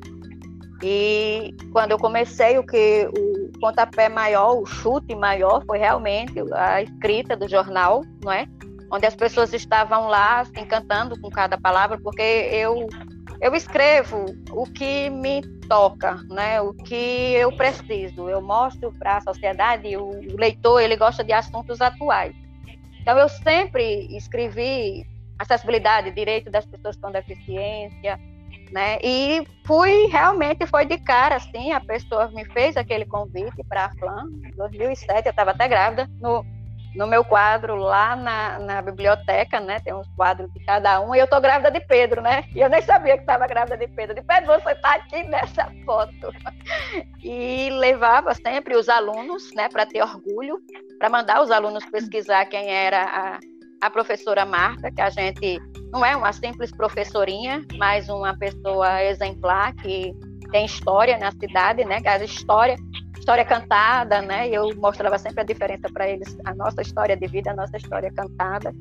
E quando eu comecei, o que o pontapé maior, o chute maior, foi realmente a escrita do jornal, não é? Onde as pessoas estavam lá se encantando com cada palavra, porque eu eu escrevo o que me toca, né? O que eu preciso. Eu mostro para a sociedade, o leitor ele gosta de assuntos atuais. Então, eu sempre escrevi acessibilidade, direito das pessoas com deficiência, né? E fui realmente foi de cara assim, a pessoa me fez aquele convite para a Flam, em 2007, eu estava até grávida, no no meu quadro lá na, na biblioteca, né? Tem uns quadros de cada um, e eu tô grávida de Pedro, né? E eu nem sabia que estava grávida de Pedro. De Pedro, você está aqui nessa foto. E levava sempre os alunos, né, para ter orgulho, para mandar os alunos pesquisar quem era a, a professora Marta, que a gente não é uma simples professorinha, mas uma pessoa exemplar que tem história na cidade, né? Que a história história cantada, né? Eu mostrava sempre a diferença para eles, a nossa história de vida, a nossa história cantada,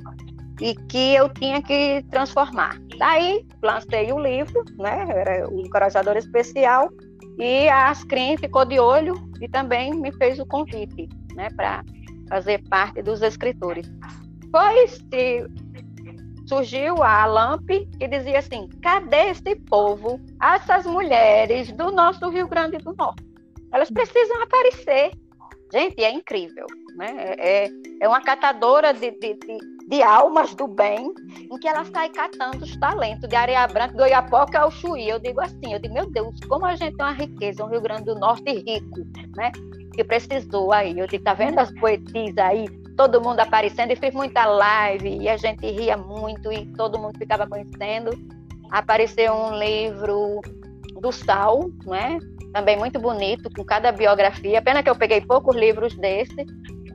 e que eu tinha que transformar. Daí lancei o livro, né? Era o Encorajador Especial, e a Ascrim ficou de olho e também me fez o convite, né? Para fazer parte dos escritores. Pois surgiu a LAMP que dizia assim: cadê esse povo, essas mulheres do nosso Rio Grande do Norte? Elas precisam aparecer. Gente, é incrível. Né? É, é, é uma catadora de, de, de, de, almas do bem, em que ela sai catando os talentos de Areia Branca, do Iapoca ao Chuí. Eu digo assim, eu digo, meu Deus, como a gente tem uma riqueza, um Rio Grande do Norte rico, né? Que precisou aí. Eu digo, tá vendo as poetisas aí? Todo mundo aparecendo, e fiz muita live, e a gente ria muito, e todo mundo ficava conhecendo. Apareceu um livro do Sal, né? Também muito bonito, com cada biografia. Pena que eu peguei poucos livros desse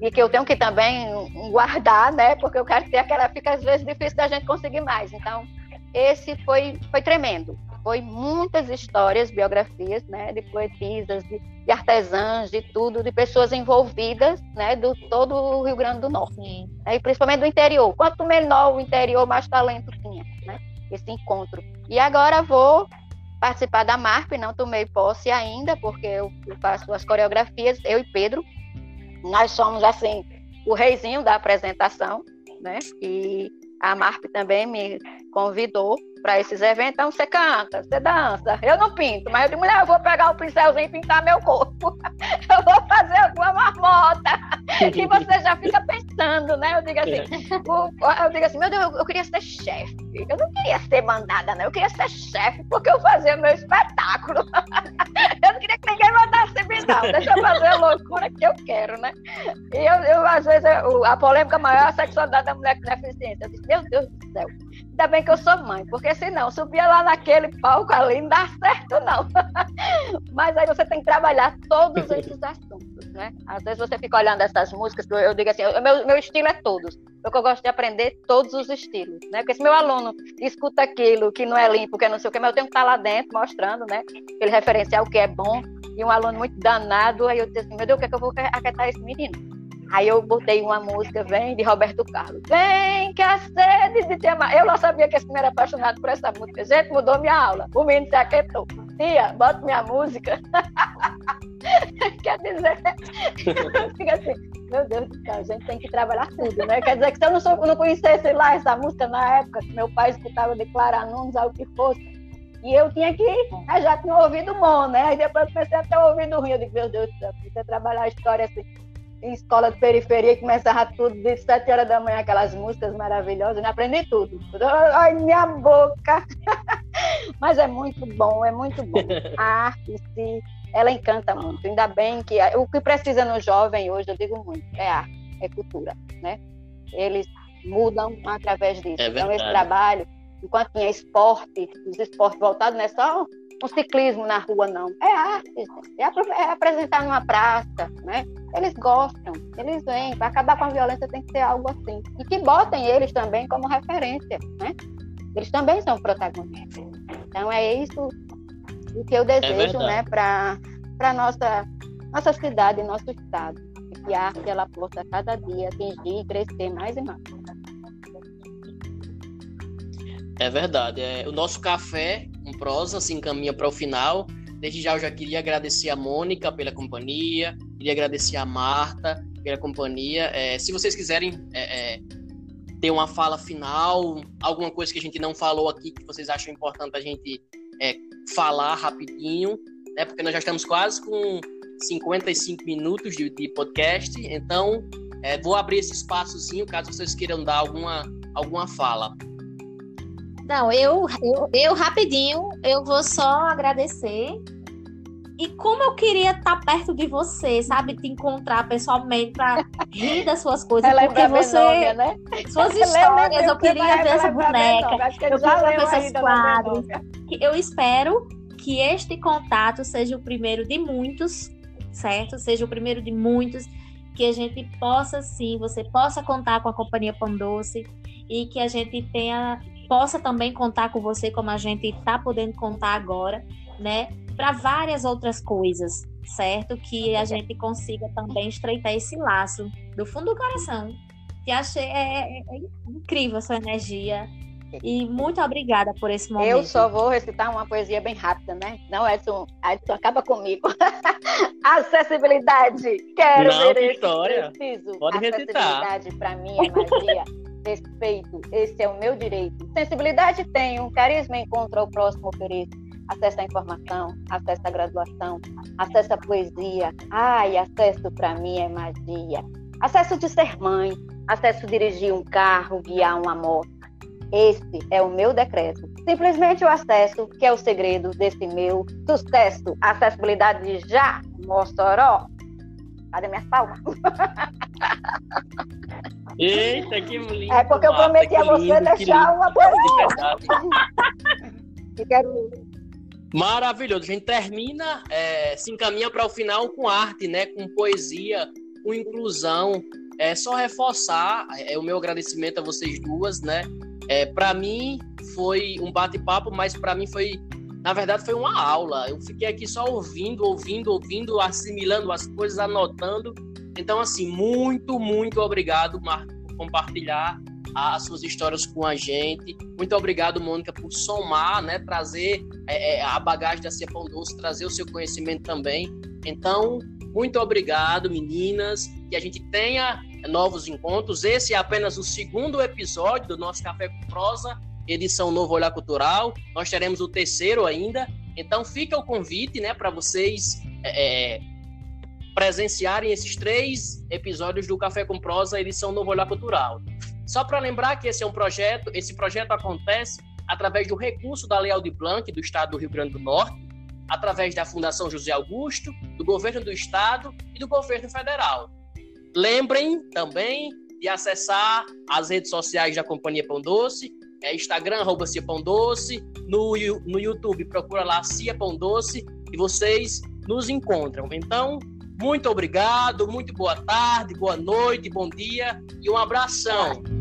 e que eu tenho que também guardar, né? Porque eu quero ter aquela. Fica às vezes difícil da gente conseguir mais. Então, esse foi, foi tremendo. Foi muitas histórias, biografias, né? De poetisas, de, de artesãs, de tudo, de pessoas envolvidas, né? Do todo o Rio Grande do Norte. Sim. E principalmente do interior. Quanto menor o interior, mais talento tinha, né? Esse encontro. E agora vou participar da MARP, não tomei posse ainda, porque eu, faço as coreografias, eu e Pedro. Nós somos, assim, o reizinho da apresentação, né? E a MARP também me convidou para esses eventos. Então, você canta, você dança. Eu não pinto, mas eu digo, mulher, eu vou pegar o pincelzinho e pintar meu corpo. eu vou fazer alguma marmota. e você já fica pensando, né? Eu digo assim, eu digo assim, meu Deus, eu queria ser chefe. Eu não queria ser mandada, não. Eu queria ser chefe, porque eu fazia meu espetáculo. eu não queria que ninguém mandasse mim, não. Deixa eu fazer a loucura que eu quero, né? E eu, eu às vezes, a polêmica maior é a sexualidade da mulher com deficiência. Eu disse, meu Deus do céu. Ainda bem que eu sou mãe, porque senão subia lá naquele palco ali, não dá certo, não. Mas aí você tem que trabalhar todos esses assuntos, né? Às vezes você fica olhando essas músicas, eu digo assim, meu, meu estilo é todos. Porque eu gosto de aprender todos os estilos, né? Porque se meu aluno escuta aquilo que não é limpo, que não sei o que, mas eu tenho que estar lá dentro mostrando, né? Ele referenciar o que é bom. E um aluno muito danado, aí eu disse assim, meu Deus, o que é que eu vou aquietar esse menino? Aí eu botei uma música, vem, de Roberto Carlos. Vem que a sede de te amar. Eu não sabia que esse menino era apaixonado por essa música. Gente, mudou minha aula. O menino se aquietou. Tia, bota minha música. Quer dizer, fica assim, meu Deus do céu, a gente tem que trabalhar tudo, né? Quer dizer que se eu não, sou, não conhecesse lá essa música na época, que meu pai escutava declarar nomes, o que fosse, e eu tinha que, eu já tinha ouvido bom, né? Aí depois comecei a ter ouvido ruim. Eu digo, meu Deus do céu, comecei a trabalhar a história assim, em escola de periferia, que começava tudo de sete horas da manhã, aquelas músicas maravilhosas, eu aprendi tudo. Ai, minha boca! Mas é muito bom, é muito bom. A arte, si, ela encanta muito. Ainda bem que o que precisa no jovem hoje, eu digo muito, é arte, é cultura, né? Eles mudam através disso. É então, esse trabalho enquanto tinha esporte, os esportes voltados, não é só um ciclismo na rua, não. É arte, é, é apresentar numa praça, né? Eles gostam, eles vêm. Para acabar com a violência tem que ser algo assim. E que botem eles também como referência, né? Eles também são protagonistas. Então é isso o que eu desejo, é né, para para nossa nossa cidade, nosso estado, que a arte ela possa cada dia atingir e crescer mais e mais. É verdade. É, o nosso café prosa se encaminha para o final. Desde já eu já queria agradecer a Mônica pela companhia, queria agradecer a Marta pela companhia. É, se vocês quiserem é, é, ter uma fala final, alguma coisa que a gente não falou aqui que vocês acham importante a gente é, falar rapidinho, né? Porque nós já estamos quase com 55 minutos de, de podcast, então é, vou abrir esse espaçozinho caso vocês queiram dar alguma, alguma fala. Não, eu, eu, eu rapidinho, eu vou só agradecer. E como eu queria estar perto de você, sabe? Te encontrar pessoalmente para rir das suas coisas. Ela porque você. Nome, né? Suas histórias, eu queria ver essa boneca. Eu queria ver esses quadros. Eu espero que este contato seja o primeiro de muitos, certo? Seja o primeiro de muitos. Que a gente possa, sim, você possa contar com a Companhia Pão Doce e que a gente tenha possa também contar com você como a gente está podendo contar agora, né? Para várias outras coisas, certo? Que a gente consiga também estreitar esse laço do fundo do coração. Que achei é, é, é incrível a sua energia. E muito obrigada por esse momento. Eu só vou recitar uma poesia bem rápida, né? Não, Edson, Edson acaba comigo. Acessibilidade. Quero Não, ver história. Preciso. Pode recitar. Acessibilidade para mim é magia respeito, esse é o meu direito. Sensibilidade tenho, carisma encontro ao próximo ofereço. Acesso à informação, acesso à graduação, acesso à poesia. Ai, acesso para mim é magia. Acesso de ser mãe, acesso a dirigir um carro, guiar uma moto. Esse é o meu decreto. Simplesmente o acesso, que é o segredo desse meu sucesso. Acessibilidade de já, Mossoró. Cadê minhas palmas? Eita, que lindo. É porque eu prometi a você lindo, deixar uma poesia. quero... Maravilhoso. A gente termina, é, se encaminha para o final com arte, né? Com poesia, com inclusão. É só reforçar é, o meu agradecimento a vocês duas, né? É, para mim foi um bate-papo, mas para mim foi, na verdade, foi uma aula. Eu fiquei aqui só ouvindo, ouvindo, ouvindo, assimilando as coisas, anotando então, assim, muito, muito obrigado, Marco, por compartilhar as suas histórias com a gente. Muito obrigado, Mônica, por somar, né, trazer é, é, a bagagem da Cia Pão Doce, trazer o seu conhecimento também. Então, muito obrigado, meninas, que a gente tenha novos encontros. Esse é apenas o segundo episódio do nosso Café com Prosa, edição Novo Olhar Cultural. Nós teremos o terceiro ainda. Então, fica o convite, né, para vocês é, é presenciarem esses três episódios do Café com Prosa, edição Novo Olhar Cultural. Só para lembrar que esse é um projeto, esse projeto acontece através do recurso da Lei Aldir Blanc do Estado do Rio Grande do Norte, através da Fundação José Augusto, do Governo do Estado e do Governo Federal. Lembrem também de acessar as redes sociais da Companhia Pão Doce, é Instagram, arroba Cia Pão Doce, no, no YouTube, procura lá Cia Pão Doce, e vocês nos encontram. Então, muito obrigado, muito boa tarde, boa noite, bom dia e um abração.